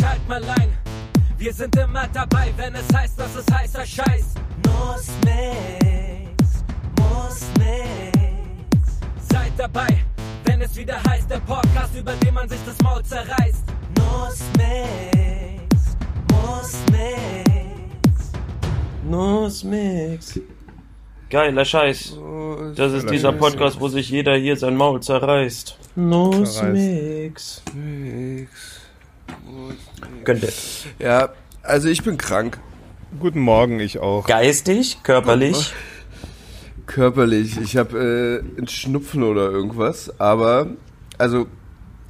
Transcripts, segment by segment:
schalt mal ein. Wir sind immer dabei, wenn es heißt, dass es heißer Scheiß. Muss nix, muss nix. Seid dabei, wenn es wieder heißt, der Podcast, über den man sich das Maul zerreißt. Muss nix, muss nix. Nussmix. Geiler Scheiß. Das ist dieser. Podcast, wo sich jeder hier sein Maul zerreißt. Nussmix. Könnte. Ja, also ich bin krank. Guten Morgen, ich auch. Geistig, körperlich. Körperlich. Ich habe äh, einen Schnupfen oder irgendwas. Aber, also,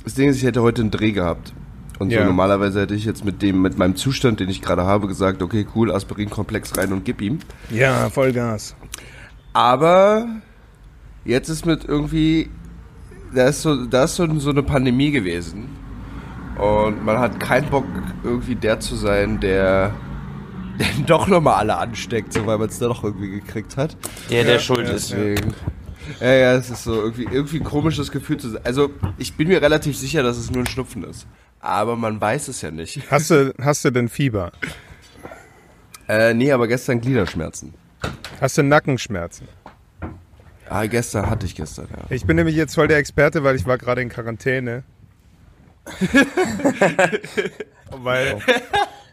das Ding ist, ich hätte heute einen Dreh gehabt. Und Ja. so normalerweise hätte ich jetzt mit dem, mit meinem Zustand, den ich gerade habe, gesagt, okay, cool, Aspirin-Komplex rein und gib ihm. Ja, Vollgas. Aber jetzt ist mit irgendwie, da ist so, da ist so, so eine Pandemie gewesen. Und man hat keinen Bock, irgendwie der zu sein, der, der doch nochmal alle ansteckt, so weil man es da doch irgendwie gekriegt hat. Der, der schuld ist. Deswegen. Ja, ja, es ist so irgendwie, irgendwie ein komisches Gefühl zu sein. Also, ich bin mir relativ sicher, dass es nur ein Schnupfen ist. Aber man weiß es ja nicht. Hast du, hast du denn Fieber? Äh, nee, aber gestern Gliederschmerzen. Hast du Nackenschmerzen? Ah, gestern hatte ich gestern, ja. Ich bin nämlich jetzt voll der Experte, weil ich war gerade in Quarantäne. weil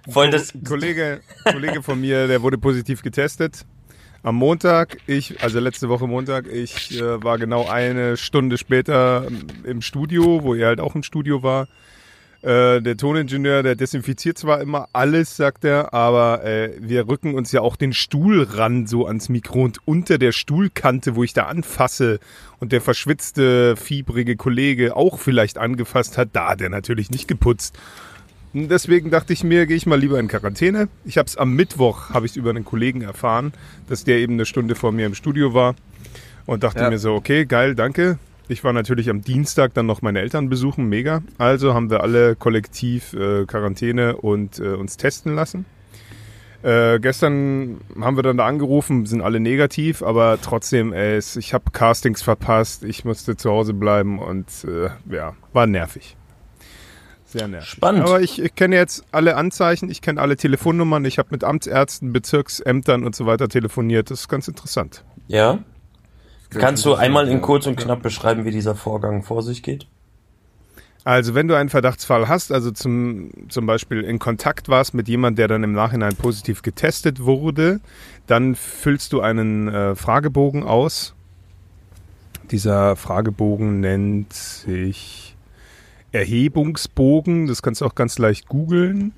Voll das. ein Kollege, Kollege von mir, der wurde positiv getestet. Am Montag, ich, also letzte Woche Montag, ich äh, war genau eine Stunde später im Studio, wo er halt auch im Studio war. Äh, der Toningenieur, der desinfiziert zwar immer alles, sagt er, aber äh, wir rücken uns ja auch den Stuhl ran so ans Mikro und unter der Stuhlkante, wo ich da anfasse und der verschwitzte, fiebrige Kollege auch vielleicht angefasst hat, da hat er natürlich nicht geputzt. Deswegen dachte ich mir, gehe ich mal lieber in Quarantäne. Ich habe es am Mittwoch, habe ich über einen Kollegen erfahren, dass der eben eine Stunde vor mir im Studio war und dachte Ja. mir so, okay, geil, danke. Ich war natürlich am Dienstag dann noch meine Eltern besuchen, mega. Also haben wir alle kollektiv äh, Quarantäne und äh, uns testen lassen. Äh, gestern haben wir dann da angerufen, sind alle negativ, aber trotzdem, ey, ich habe Castings verpasst, ich musste zu Hause bleiben und äh, ja, war nervig. Sehr nervig. Spannend. Aber ich, ich kenne jetzt alle Anzeichen, ich kenne alle Telefonnummern, ich habe mit Amtsärzten, Bezirksämtern und so weiter telefoniert. Das ist ganz interessant. Ja. Kannst du einmal in kurz und knapp beschreiben, wie dieser Vorgang vor sich geht? Also wenn du einen Verdachtsfall hast, also zum, zum Beispiel in Kontakt warst mit jemand, der dann im Nachhinein positiv getestet wurde, dann füllst du einen äh, Fragebogen aus. Dieser Fragebogen nennt sich Erhebungsbogen. Das kannst du auch ganz leicht googeln.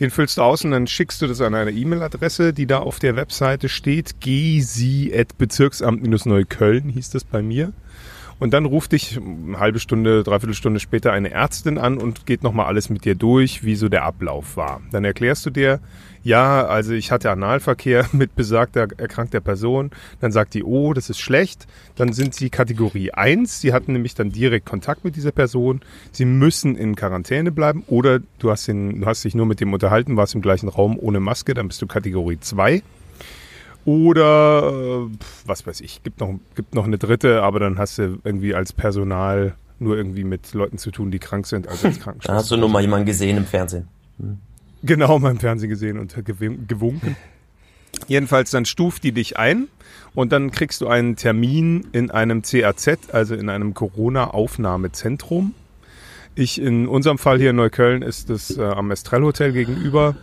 Den füllst du aus und dann schickst du das an eine E-Mail-Adresse, die da auf der Webseite steht. gsi.bezirksamt-neukölln hieß das bei mir. Und dann ruft dich eine halbe Stunde, dreiviertel Stunde später eine Ärztin an und geht nochmal alles mit dir durch, wie so der Ablauf war. Dann erklärst du dir, ja, also ich hatte Analverkehr mit besagter erkrankter Person. Dann sagt die, oh, das ist schlecht. Dann sind sie Kategorie 1. Sie hatten nämlich dann direkt Kontakt mit dieser Person. Sie müssen in Quarantäne bleiben oder du hast, ihn, du hast dich nur mit dem unterhalten, warst im gleichen Raum ohne Maske, dann bist du Kategorie 2. Oder äh, was weiß ich, gibt noch, gibt noch eine dritte, aber dann hast du irgendwie als Personal nur irgendwie mit Leuten zu tun, die krank sind, also als Da Krankenschwester. hast du nur mal jemanden gesehen im Fernsehen. Genau, mal im Fernsehen gesehen und gewunken. Jedenfalls, dann stuft die dich ein und dann kriegst du einen Termin in einem CAZ, also in einem Corona-Aufnahmezentrum. Ich, in unserem Fall hier in Neukölln, ist es äh, am Estrell Hotel gegenüber.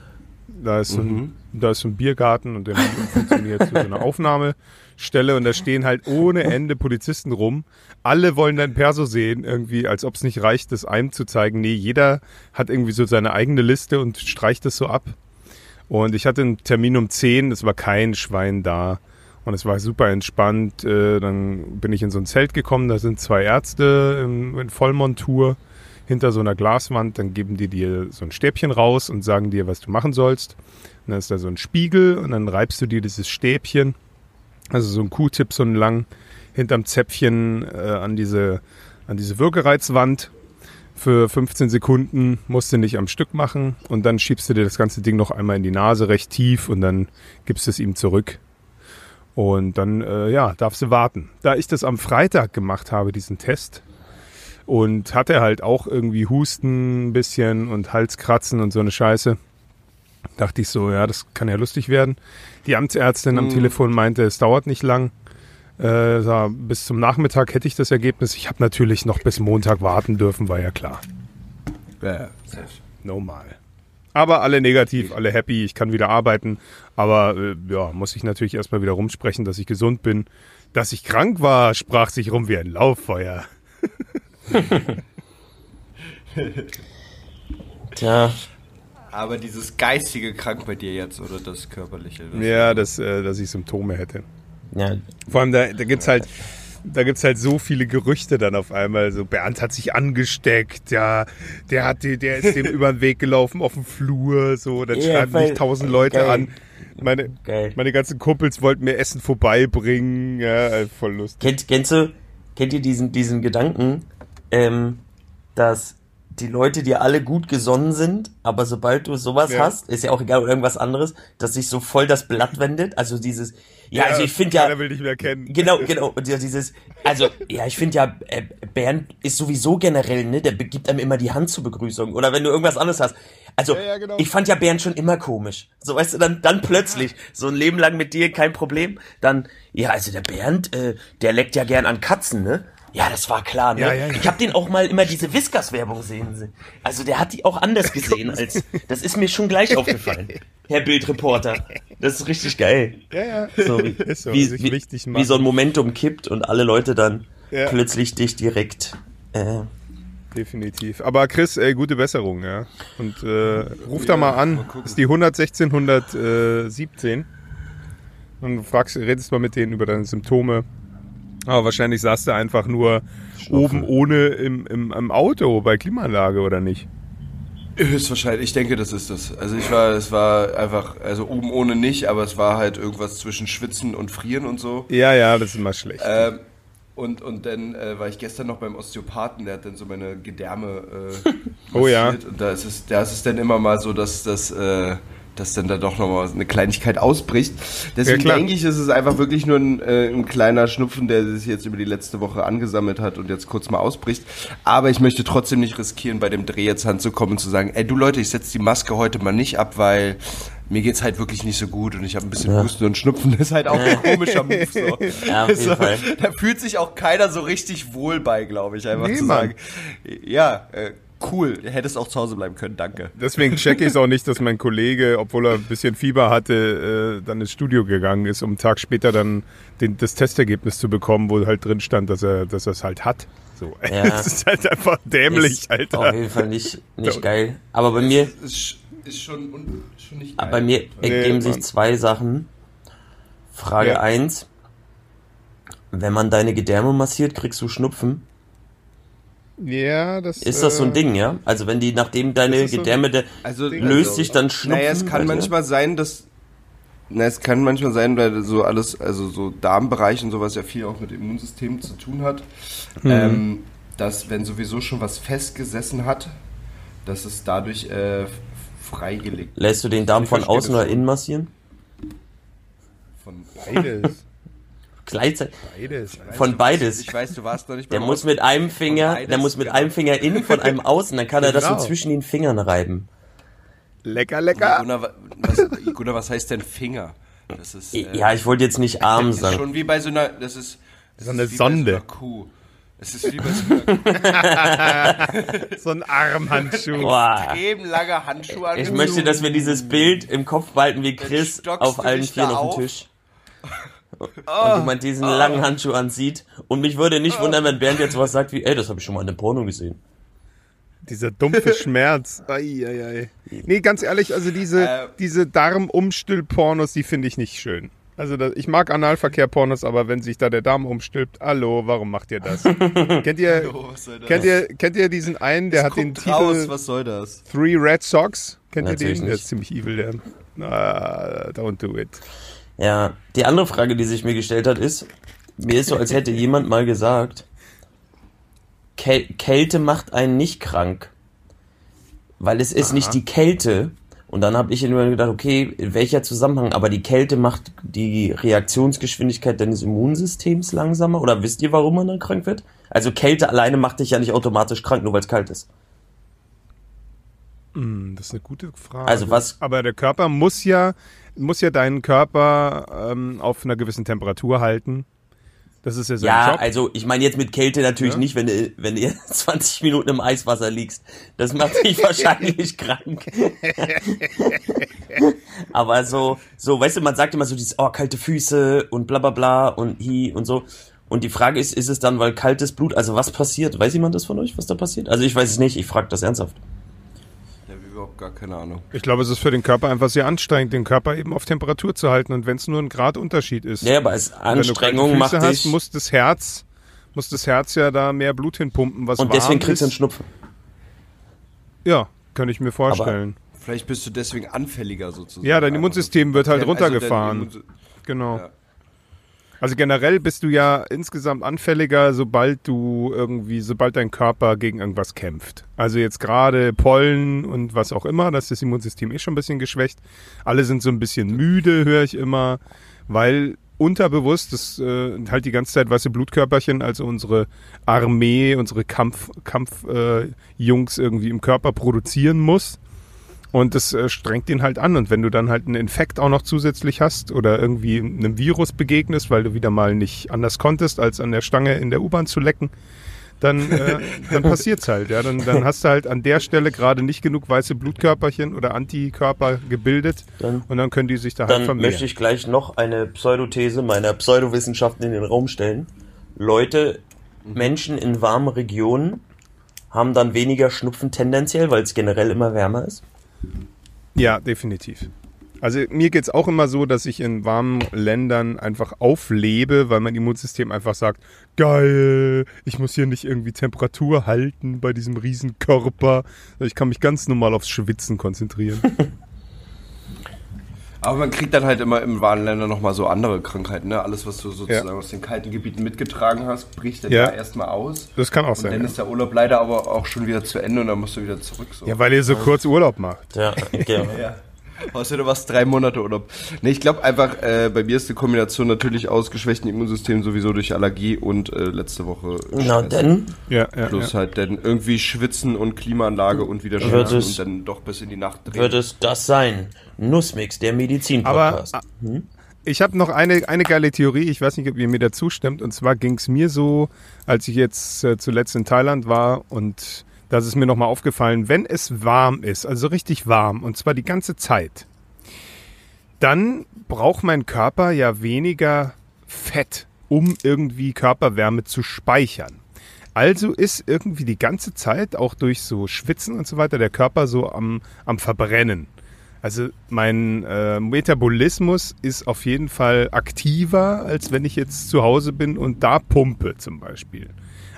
Da ist, so ein, da ist ein Biergarten und der funktioniert so eine Aufnahmestelle und da stehen halt ohne Ende Polizisten rum. Alle wollen dein Perso sehen, irgendwie, als ob es nicht reicht, das einem zu zeigen. Nee, jeder hat irgendwie so seine eigene Liste und streicht das so ab. Und ich hatte einen Termin um 10, es war kein Schwein da. Und es war super entspannt. Äh, Dann bin ich in so ein Zelt gekommen, da sind zwei Ärzte in Vollmontur hinter so einer Glaswand. Dann geben die dir so ein Stäbchen raus und sagen dir, was du machen sollst. Und dann ist da so ein Spiegel und dann reibst du dir dieses Stäbchen, also so ein Q-Tip, so ein lang, hinterm Zäpfchen äh, an diese, an diese Würgereizwand für 15 Sekunden, musst du nicht am Stück machen und dann schiebst du dir das ganze Ding noch einmal in die Nase recht tief und dann gibst du es ihm zurück. Und dann, äh, ja, darfst du warten. Da ich das am Freitag gemacht habe, diesen Test, und hatte halt auch irgendwie Husten ein bisschen und Halskratzen und so eine Scheiße. Dachte ich so, ja, das kann ja lustig werden. Die Amtsärztin am Mhm. Telefon meinte, es dauert nicht lang. Äh, bis zum Nachmittag hätte ich das Ergebnis. Ich habe natürlich noch bis Montag warten dürfen, war ja klar. Ja. Normal. Aber alle negativ, alle happy, ich kann wieder arbeiten. Aber äh, ja, muss ich natürlich erstmal wieder rumsprechen, dass ich gesund bin. Dass ich krank war, sprach sich rum wie ein Lauffeuer. Tja, Aber dieses geistige krank bei dir jetzt oder das körperliche? Das Ja, dass, äh, dass ich Symptome hätte. ja, Vor allem, da, da gibt's halt, da gibt's halt so viele Gerüchte dann auf einmal. So, Bernd hat sich angesteckt, ja, der hat, die- der ist dem über den Weg gelaufen auf dem Flur, so, dann Ja, schreiben mich tausend Leute geil. an. Meine, Geil. meine ganzen Kumpels wollten mir Essen vorbeibringen, ja, voll lustig. Kennt, kennst du, kennt ihr diesen, diesen Gedanken, ähm, dass die Leute dir alle gut gesonnen sind, aber sobald du sowas Ja. hast, ist ja auch egal oder irgendwas anderes, dass sich so voll das Blatt wendet. Also dieses, ja, also ich finde ja, Keiner will dich mehr kennen. Genau, genau. Und ja, dieses, also, ja, ich finde ja, äh, Bernd ist sowieso generell, ne, der gibt einem immer die Hand zur Begrüßung. Oder wenn du irgendwas anderes hast. Also, Ja, ja, genau. ich fand ja Bernd schon immer komisch. So, weißt du, dann, dann plötzlich, so ein Leben lang mit dir, kein Problem. Dann, ja, also der Bernd, äh, der leckt ja gern an Katzen, ne? Ja, das war klar, ne? Ja, ja, ja. Ich habe den auch mal immer diese Whiskas-Werbung sehen. Also der hat die auch anders gesehen als. Das ist mir schon gleich aufgefallen. Herr Bildreporter. Das ist richtig geil. Ja, ja. So, wie, Ist so, wie, sich wie, wie so ein Momentum kippt und alle Leute dann Ja. plötzlich dich direkt. Äh, Definitiv. Aber Chris, ey, gute Besserung, ja. Und äh, ruf da mal an. mal ist die 116, 117. Und fragst, redest mal mit denen über deine Symptome. Aber wahrscheinlich saß du einfach nur oben ohne im, im, im Auto bei Klimaanlage, oder nicht? Höchstwahrscheinlich, ich denke, das ist das. Also ich war, es war einfach, also oben ohne nicht, aber es war halt irgendwas zwischen Schwitzen und Frieren und so. Ja, ja, das ist immer schlecht. Ähm, und, und dann äh, war ich gestern noch beim Osteopathen, der hat dann so meine Gedärme äh, Oh ja. Und da ist es, da ist es dann immer mal so, dass das, äh, dass dann da doch nochmal eine Kleinigkeit ausbricht. Deswegen Ja, denke ich, ist es einfach wirklich nur ein, äh, ein kleiner Schnupfen, der sich jetzt über die letzte Woche angesammelt hat und jetzt kurz mal ausbricht. Aber ich möchte trotzdem nicht riskieren, bei dem Dreh jetzt anzukommen und zu sagen, ey du Leute, ich setze die Maske heute mal nicht ab, weil mir geht's halt wirklich nicht so gut und ich habe ein bisschen Husten und Schnupfen. Das ist halt auch ein komischer Move. So. Ja, auf jeden so, Fall. Da fühlt sich auch keiner so richtig wohl bei, glaube ich, einfach Nee, zu Mann. sagen, ja, äh, cool, hättest auch zu Hause bleiben können, danke. Deswegen checke ich es auch nicht, dass mein Kollege, obwohl er ein bisschen Fieber hatte, äh, dann ins Studio gegangen ist, um einen Tag später dann den, das Testergebnis zu bekommen, wo halt drin stand, dass er dass er es halt hat. So. Ja. Das ist halt einfach dämlich, ist Auf Alter. jeden Fall nicht, nicht geil. Aber bei mir, Ist, ist schon, un, schon nicht bei mir ergeben sich Mann. zwei Sachen. Frage Ja. eins: Wenn man deine Gedärme massiert, kriegst du Schnupfen. Ja, das Ist das so ein äh, Ding, ja? Also wenn die, nachdem deine so Gedärme, der, Also, löst also, sich dann Schnupfen? Naja, es kann Alter? manchmal sein, dass. Na, es kann manchmal sein, weil so alles, also so Darmbereich und sowas ja viel auch mit Immunsystem zu tun hat, ähm, dass wenn sowieso schon was festgesessen hat, dass es dadurch äh, freigelegt Lässt du den Darm von außen oder innen massieren? von. Beides. Gleichzeitig. Beides. Von beides. Ich weiß, du warst noch nicht Der beim muss mit einem Finger, beides, der muss mit genau. einem Finger innen, von einem außen, dann kann er das so Genau. zwischen den Fingern reiben. Lecker, lecker. Gunnar, wa- was, Gunnar, was heißt denn Finger? Das ist. äh, Ja, ich wollte jetzt nicht arm das ist sagen. schon wie bei so einer. Das ist. Das So eine ist Sonde. Bei so einer Kuh. Es ist wie bei so einer So ein Armhandschuh. Boah. extrem langer Handschuh an. Ich möchte, dass wir dieses Bild im Kopf behalten, wie Chris auf allen da auf auf? dem Tisch. Und jemand diesen langen Handschuh ansieht. Und mich würde nicht wundern, wenn Bernd jetzt was sagt wie, ey, das habe ich schon mal in einem Porno gesehen. Dieser dumpfe Schmerz. Ei, ei, ei. Nee, ganz ehrlich, also diese, Äh. diese Darmumstülp-Pornos, die finde ich nicht schön. Also das, ich mag Analverkehr-Pornos, aber wenn sich da der Darm umstülpt, hallo, warum macht ihr das? kennt ihr, was soll das? kennt ihr, kennt ihr diesen einen, der hat den Titel raus, was soll das? Three Red Socks? Kennt ihr Natürlich den? Der nicht. ist ziemlich evil, der. Ah, don't do it. Ja, die andere Frage, die sich mir gestellt hat, ist, mir ist so, als hätte jemand mal gesagt, Käl Kälte macht einen nicht krank. Weil es ist nicht die Kälte Und dann habe ich immer gedacht, okay, welcher Zusammenhang? Aber die Kälte macht die Reaktionsgeschwindigkeit deines Immunsystems langsamer. Oder wisst ihr, warum man dann krank wird? Also Kälte alleine macht dich ja nicht automatisch krank, nur weil es kalt ist. Hm, das ist eine gute Frage. Also was- Aber der Körper muss ja, muss ja deinen Körper ähm, auf einer gewissen Temperatur halten. Das ist ja sein Ja, Job. also ich meine jetzt mit Kälte natürlich Ja. nicht, wenn du, wenn du 20 Minuten im Eiswasser liegst. Das macht dich wahrscheinlich krank. Aber so, so, weißt du, man sagt immer so dieses, oh, kalte Füße und bla bla bla und hi und so. Und die Frage ist, ist es dann, weil kaltes Blut, also was passiert? Weiß jemand das von euch, was da passiert? Also ich weiß es nicht, ich frage das ernsthaft. Überhaupt gar keine Ahnung. Ich glaube, es ist für den Körper einfach sehr anstrengend, den Körper eben auf Temperatur zu halten. Und wenn es nur ein Grad Unterschied ist. Ja, aber als wenn du kalte Anstrengung Füße macht hast, dich, muss das Herz, muss das Herz ja da mehr Blut hinpumpen, was und warm deswegen kriegst du einen. Schnupfen. Ja, kann ich mir vorstellen. Vielleicht bist du deswegen anfälliger sozusagen. Ja, dein Immunsystem wird halt Also runtergefahren. Immunsi- Genau. Ja. Also generell bist du ja insgesamt anfälliger, sobald du irgendwie, sobald dein Körper gegen irgendwas kämpft. Also jetzt gerade Pollen und was auch immer, das ist das Immunsystem eh schon ein bisschen geschwächt. Alle sind so ein bisschen müde, höre ich immer, weil unterbewusst das äh, halt die ganze Zeit weiße Blutkörperchen, also unsere Armee, unsere Kampf Kampf äh, irgendwie im Körper produzieren muss. Und das äh, strengt ihn halt an. Und wenn du dann halt einen Infekt auch noch zusätzlich hast oder irgendwie einem Virus begegnest, weil du wieder mal nicht anders konntest, als an der Stange in der U-Bahn zu lecken, dann, äh, dann passiert's halt. Ja? Dann, dann hast du halt an der Stelle gerade nicht genug weiße Blutkörperchen oder Antikörper gebildet Dann- und dann können die sich da halt Dann vermehren. möchte ich gleich noch eine Pseudothese meiner Pseudowissenschaften in den Raum stellen. Leute, Menschen in warmen Regionen haben dann weniger Schnupfen tendenziell, weil es generell immer wärmer ist. Ja, definitiv. Also mir geht's auch immer so, dass ich in warmen Ländern einfach auflebe, weil mein Immunsystem einfach sagt, geil, ich muss hier nicht irgendwie Temperatur halten bei diesem riesen Körper. Ich kann mich ganz normal aufs Schwitzen konzentrieren. Aber man kriegt dann halt immer im warmen Länder nochmal so andere Krankheiten, ne? Alles, was du sozusagen Ja. aus den kalten Gebieten mitgetragen hast, bricht dann Ja. ja erstmal aus. Das kann auch Und sein. dann Ja. ist der Urlaub leider aber auch schon wieder zu Ende und dann musst du wieder zurück. So. ja, weil ihr so kurz Urlaub macht. Ja, genau. Ja. Außer du warst drei Monate Urlaub. Nee, ich glaube einfach, äh, bei mir ist die Kombination natürlich aus geschwächtem Immunsystem sowieso durch Allergie und äh, letzte Woche Na denn, Ja, ja, Plus ja. halt dann irgendwie schwitzen und Klimaanlage und wieder Wird schwitzen es- und dann doch bis in die Nacht drehen. wird es das sein. Nussmix, der Aber Medizin-Podcast. ich habe noch eine, eine geile Theorie, ich weiß nicht, ob ihr mir da zustimmt. Und zwar ging's mir so, als ich jetzt äh, zuletzt in Thailand war und da ist mir nochmal aufgefallen, wenn es warm ist, also richtig warm, und zwar die ganze Zeit, dann braucht mein Körper ja weniger Fett, um irgendwie Körperwärme zu speichern. Also ist irgendwie die ganze Zeit, auch durch so Schwitzen und so weiter, der Körper so am, am Verbrennen. Also mein äh, Metabolismus ist auf jeden Fall aktiver, als wenn ich jetzt zu Hause bin und da pumpe zum Beispiel.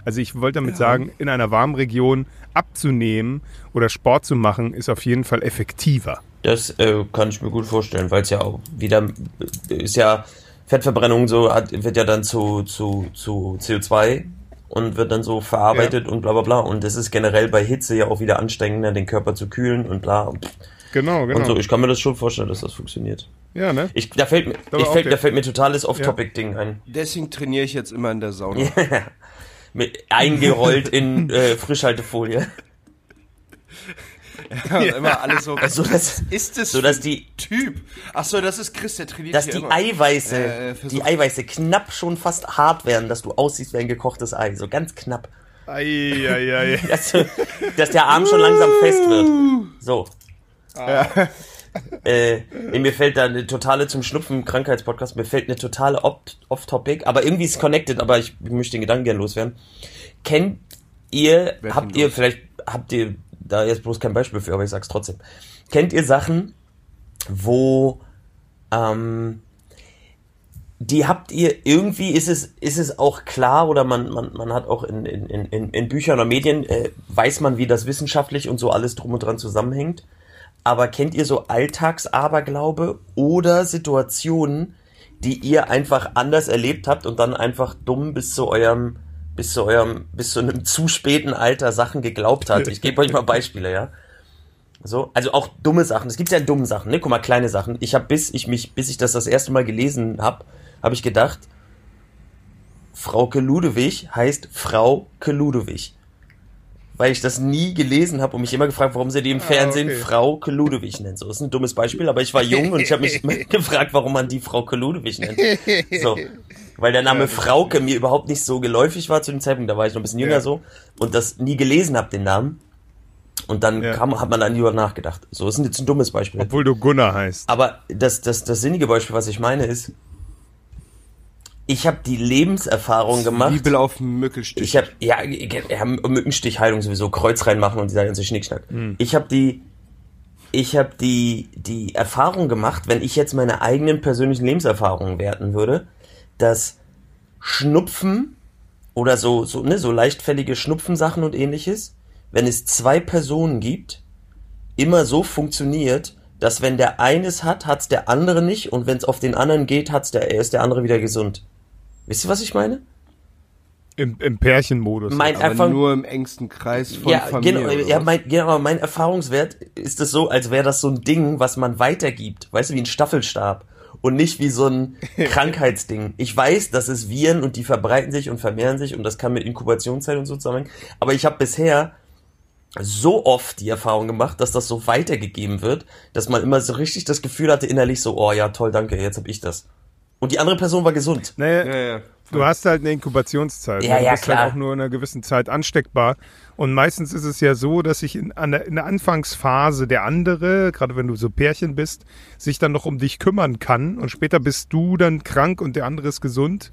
Also ich wollte damit sagen, in einer warmen Region abzunehmen oder Sport zu machen, ist auf jeden Fall effektiver. Das äh, kann ich mir gut vorstellen, weil es ja auch wieder ist ja Fettverbrennung so hat, wird ja dann zu, zu, zu CO2 und wird dann so verarbeitet und bla bla bla. Und das ist generell bei Hitze ja auch wieder anstrengender, den Körper zu kühlen und bla Genau, genau. und so. Ich kann mir das schon vorstellen, dass das funktioniert. ja, ne? Ich, da fällt mir, ich fällt, da fällt mir totales Off-Topic-Ding ein. Deswegen trainiere ich jetzt immer in der Sauna. Mit, eingerollt in äh, Frischhaltefolie. Ja, und immer alles so. So dass, ist das so dass die, Typ? Ach so, das ist Chris, der trainiert dass die immer. Eiweiße, Äh, die versuch- Eiweiße knapp schon fast hart werden, dass du aussiehst wie ein gekochtes Ei. So ganz knapp. Ei, ei, ei. dass, dass der Arm schon langsam fest wird. So. Äh, mir fällt da eine totale zum Schnupfen Krankheitspodcast, mir fällt eine totale Off-Topic, aber irgendwie ist es connected, aber ich möchte den Gedanken gerne loswerden. Kennt ihr, Werd habt ihr, los. vielleicht habt ihr da jetzt bloß kein Beispiel für, aber ich sag's trotzdem. Kennt ihr Sachen, wo ähm, die habt ihr irgendwie ist es ist es auch klar oder man man, man hat auch in, in, in, in Büchern oder Medien äh, weiß man wie das wissenschaftlich und so alles drum und dran zusammenhängt aber kennt ihr so Alltagsaberglaube oder Situationen die ihr einfach anders erlebt habt und dann einfach dumm bis zu eurem bis zu eurem bis zu einem zu späten Alter Sachen geglaubt hat ich gebe euch mal Beispiele ja So, also auch dumme Sachen. Es gibt ja dumme Sachen, ne? Guck mal, kleine Sachen. Ich habe bis ich mich, bis ich das das erste Mal gelesen habe, habe ich gedacht, Frauke Ludewig heißt Frauke Ludewig. Weil ich das nie gelesen habe und mich immer gefragt, warum sie die im Fernsehen okay. Frau Ludewig nennt. So, ist ein dummes Beispiel, aber ich war jung und ich habe mich gefragt, warum man die Frau Ludewig nennt. So. Weil der Name Frauke mir überhaupt nicht so geläufig war zu dem Zeitpunkt, da war ich noch ein bisschen jünger Ja. so und das nie gelesen habe, den Namen. Und dann Ja. kam, hat man dann lieber nachgedacht. So, ist jetzt ein dummes Beispiel. Obwohl du Gunnar heißt. Aber das, das, das sinnige Beispiel, was ich meine, ist, ich habe die Lebenserfahrung gemacht. Bibel auf dem Mückelstich. Ich habe ja, ja Mückenstichheilung sowieso Kreuz reinmachen und dieser ganze Schnickschnack. Ich habe die ich habe die die Erfahrung gemacht, wenn ich jetzt meine eigenen persönlichen Lebenserfahrungen werten würde, dass Schnupfen oder so so ne so leichtfällige Schnupfensachen und ähnliches, wenn es zwei Personen gibt, immer so funktioniert, dass wenn der eine es hat, hat's der andere nicht und wenn es auf den anderen geht, hat's der ist der andere wieder gesund. Wisst ihr, was ich meine? Im, im Pärchenmodus. Mein aber einfach nur im engsten Kreis von ja, Familie. genau, ja, mein, genau, aber mein Erfahrungswert ist es so, als wäre das so ein Ding, was man weitergibt. Weißt du, wie ein Staffelstab. Und nicht wie so ein Krankheitsding. Ich weiß, dass es Viren und die verbreiten sich und vermehren sich und das kann mit Inkubationszeit und so zusammenhängen. Aber ich habe bisher so oft die Erfahrung gemacht, dass das so weitergegeben wird, dass man immer so richtig das Gefühl hatte innerlich so, oh ja, toll, danke, jetzt hab ich das. Und die andere Person war gesund. Naja, Ja, ja. Du hast halt eine Inkubationszeit. Ja, du ja, bist klar. halt auch nur in einer gewissen Zeit ansteckbar. Und meistens ist es ja so, dass sich in, an der, in der Anfangsphase der andere, gerade wenn du so Pärchen bist, sich dann noch um dich kümmern kann. Und später bist du dann krank und der andere ist gesund.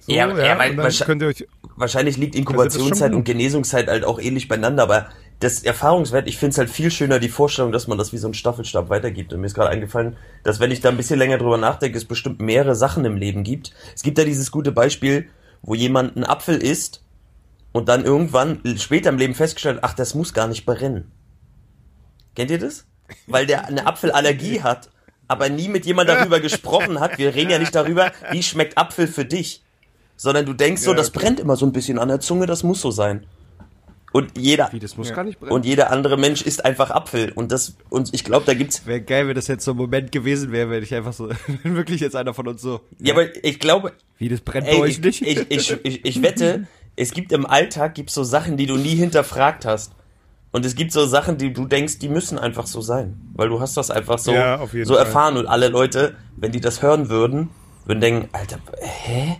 So, Ja, ja, weil wahrscheinlich- euch. wahrscheinlich liegt Also Inkubationszeit und Genesungszeit halt auch ähnlich beieinander, aber das Erfahrungswert, ich finde es halt viel schöner, die Vorstellung, dass man das wie so ein Staffelstab weitergibt. Und mir ist gerade eingefallen, dass wenn ich da ein bisschen länger drüber nachdenke, es bestimmt mehrere Sachen im Leben gibt. Es gibt ja dieses gute Beispiel, wo jemand einen Apfel isst und dann irgendwann später im Leben festgestellt, ach, das muss gar nicht brennen. Kennt ihr das? Weil der eine Apfelallergie hat, aber nie mit jemand darüber gesprochen hat. Wir reden ja nicht darüber, wie schmeckt Apfel für dich sondern du denkst so, das brennt immer so ein bisschen an der Zunge, das muss so sein. Und jeder Wie, das muss Ja. gar nicht brennen. und jeder andere Mensch isst einfach Apfel und das und ich glaube, da gibt's Wäre geil, wenn das jetzt so ein Moment gewesen wäre, wenn ich einfach so, wenn wirklich jetzt einer von uns so, ja, aber ich glaube, wie das brennt bei ey, euch ich, nicht? ich, ich, ich, ich wette, es gibt im Alltag gibt's so Sachen, die du nie hinterfragt hast. Und es gibt so Sachen, die du denkst, die müssen einfach so sein, weil du hast das einfach so Ja, auf jeden so Fall. erfahren und alle Leute, wenn die das hören würden, würden denken, Alter, hä?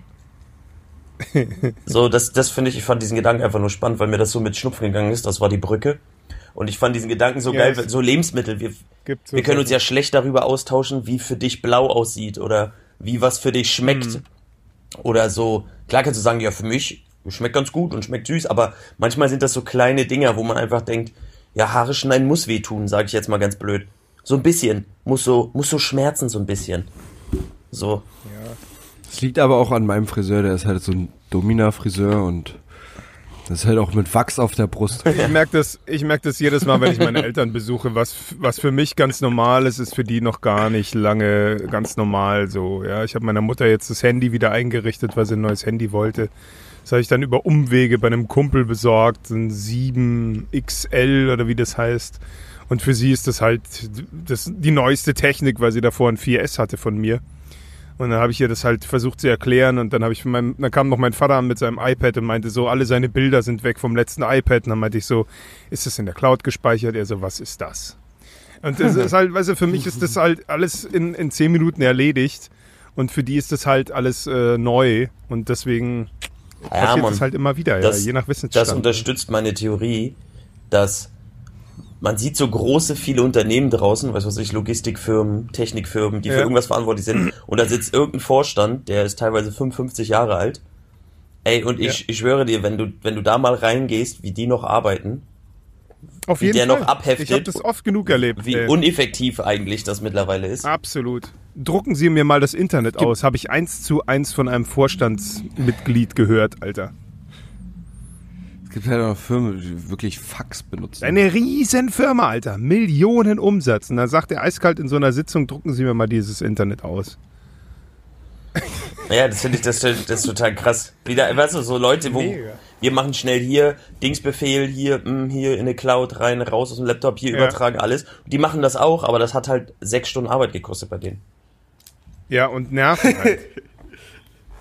so, das, das finde ich, ich fand diesen Gedanken einfach nur spannend, weil mir das so mit Schnupfen gegangen ist, das war die Brücke. Und ich fand diesen Gedanken so Ja, geil, so Lebensmittel, wir, Gibt so wir können uns ja schlecht darüber austauschen, wie für dich blau aussieht oder wie was für dich schmeckt. Mhm. Oder so. Klar kannst du sagen, ja, für mich schmeckt ganz gut und schmeckt süß, aber manchmal sind das so kleine Dinger, wo man einfach denkt, ja, Haare schneiden muss wehtun, sage ich jetzt mal ganz blöd. So ein bisschen. Muss so, muss so schmerzen, so ein bisschen. So. Das liegt aber auch an meinem Friseur, der ist halt so ein Domina-Friseur und das ist halt auch mit Wachs auf der Brust. Ich merke das, merk das jedes Mal, wenn ich meine Eltern besuche. Was, was für mich ganz normal ist, ist für die noch gar nicht lange ganz normal so. Ja, ich habe meiner Mutter jetzt das Handy wieder eingerichtet, weil sie ein neues Handy wollte. Das habe ich dann über Umwege bei einem Kumpel besorgt, ein 7XL oder wie das heißt. Und für sie ist das halt das, die neueste Technik, weil sie davor ein 4S hatte von mir. Und dann habe ich ihr das halt versucht zu erklären und dann habe ich meinem, dann kam noch mein Vater an mit seinem iPad und meinte so, alle seine Bilder sind weg vom letzten iPad. Und dann meinte ich so, ist das in der Cloud gespeichert? Er so, was ist das? Und das ist halt, weißt du, für mich ist das halt alles in, in zehn Minuten erledigt. Und für die ist das halt alles äh, neu. Und deswegen Ja, passiert Mann. das halt immer wieder, Das- ja, je nach Das Wissensstand. unterstützt meine Theorie, dass man sieht so große, viele Unternehmen draußen, was weiß ich, Logistikfirmen, Technikfirmen, die für Ja. irgendwas verantwortlich sind. Und da sitzt irgendein Vorstand, der ist teilweise 55 Jahre alt. Ey, und ich, Ja. ich schwöre dir, wenn du, wenn du da mal reingehst, wie die noch arbeiten, Auf wie jeden der Fall. noch abheftet, Ich habe das oft genug erlebt. wie ey. uneffektiv eigentlich das mittlerweile ist. Absolut. Drucken Sie mir mal das Internet aus. Habe ich eins zu eins von einem Vorstandsmitglied gehört, Alter. Es gibt halt auch Firmen, die wirklich Fax benutzen. Eine riesen Firma, Alter. Millionen Umsatz. Und dann sagt er eiskalt in so einer Sitzung, drucken Sie mir mal dieses Internet aus. Ja, das finde ich, das, das ist total krass. Wieder, weißt du, so Leute, wo, Mega. wir machen schnell hier, Dingsbefehl hier, mh, hier in eine Cloud rein, raus aus dem Laptop, hier Ja. übertragen, alles. Die machen das auch, aber das hat halt sechs Stunden Arbeit gekostet bei denen. Ja, und nerven halt.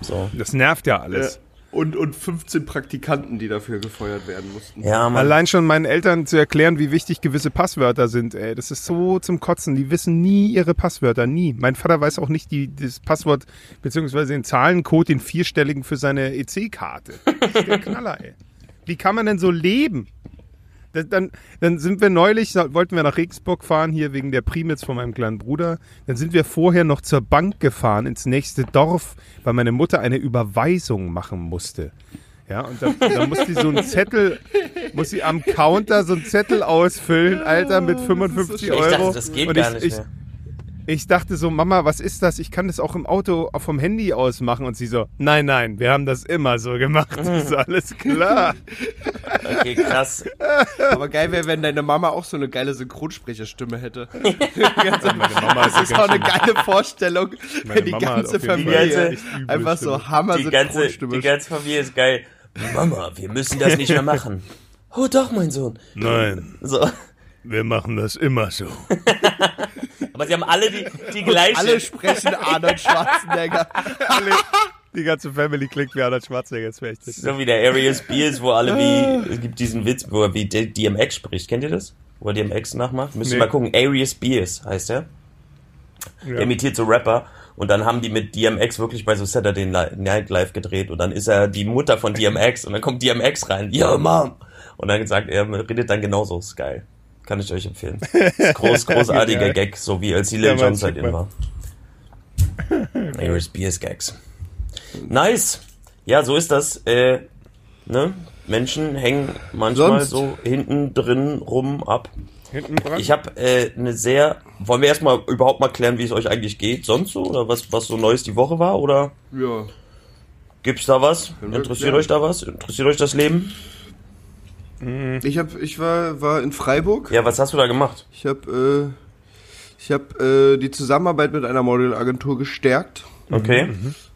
So. Das nervt ja alles. Und, und 15 Praktikanten, die dafür gefeuert werden mussten. Ja, man. Allein schon meinen Eltern zu erklären, wie wichtig gewisse Passwörter sind, ey, das ist so zum Kotzen. Die wissen nie ihre Passwörter, nie. Mein Vater weiß auch nicht die, das Passwort, beziehungsweise den Zahlencode, den vierstelligen für seine EC-Karte. Das ist der Knaller, ey. Wie kann man denn so leben? Das- Dann, dann sind wir neulich, wollten wir nach Regensburg fahren, hier wegen der Primitz von meinem kleinen Bruder. Dann sind wir vorher noch zur Bank gefahren, ins nächste Dorf, weil meine Mutter eine Überweisung machen musste. Ja, und dann, dann muss die so einen Zettel, muss sie am Counter so einen Zettel ausfüllen, Alter, mit 55 ich Euro. dachte, das geht und gar ich, nicht ich, mehr. ich dachte so, Mama, was ist das? Ich kann das auch im Auto vom Handy aus machen. Und sie so, nein, nein, wir haben das immer so gemacht. Ist alles klar. Okay, krass. Aber geil wäre, wenn deine Mama auch so eine geile Synchronsprecherstimme hätte. Meine Mama Das ist auch eine geile Vorstellung, Meine wenn die ganze Familie üble einfach so Hammer Die ganze, die ganze Familie ist geil. Mama, wir müssen das nicht mehr machen. Oh doch, mein Sohn. Nein, So. wir machen das immer so. Aber sie haben alle die, die gleiche. Alle sprechen Arnold Schwarzenegger. Alle, die ganze Family klingt wie Arnold Schwarzenegger. Wäre echt. So wie der Arius Spears, wo alle wie, es gibt diesen Witz, wo er wie DMX spricht. Kennt ihr das? Wo er DMX nachmacht? Müsst ihr Nee. mal gucken. Arius Spears heißt er. Der Ja. imitiert so Rapper. Und dann haben die mit DMX wirklich bei so Saturday Night Live gedreht. Und dann ist er die Mutter von DMX. Und dann kommt DMX rein. Yo, Mom! Und dann sagt er, redet dann genauso. Ist geil. Kann ich euch empfehlen. Ist groß, großartiger Geil. Gag, so wie als die Ja, Lil Mann, Jon halt war. Arius Spears Gags. Nice. Ja, so ist das. Äh, ne? Menschen hängen manchmal Sonst? so hinten drin rum ab. Hinten dran. Ich habe äh, eine sehr. Wollen wir erstmal überhaupt mal klären, wie es euch eigentlich geht? Sonst so? Oder was, was so Neues die Woche war? Oder Ja. gibt's da was? Interessiert euch da was? Interessiert euch das Leben? Ich hab, ich war, war in Freiburg. Ja, was hast du da gemacht? Ich habe äh, ich hab, äh, die Zusammenarbeit mit einer Modelagentur gestärkt. Okay.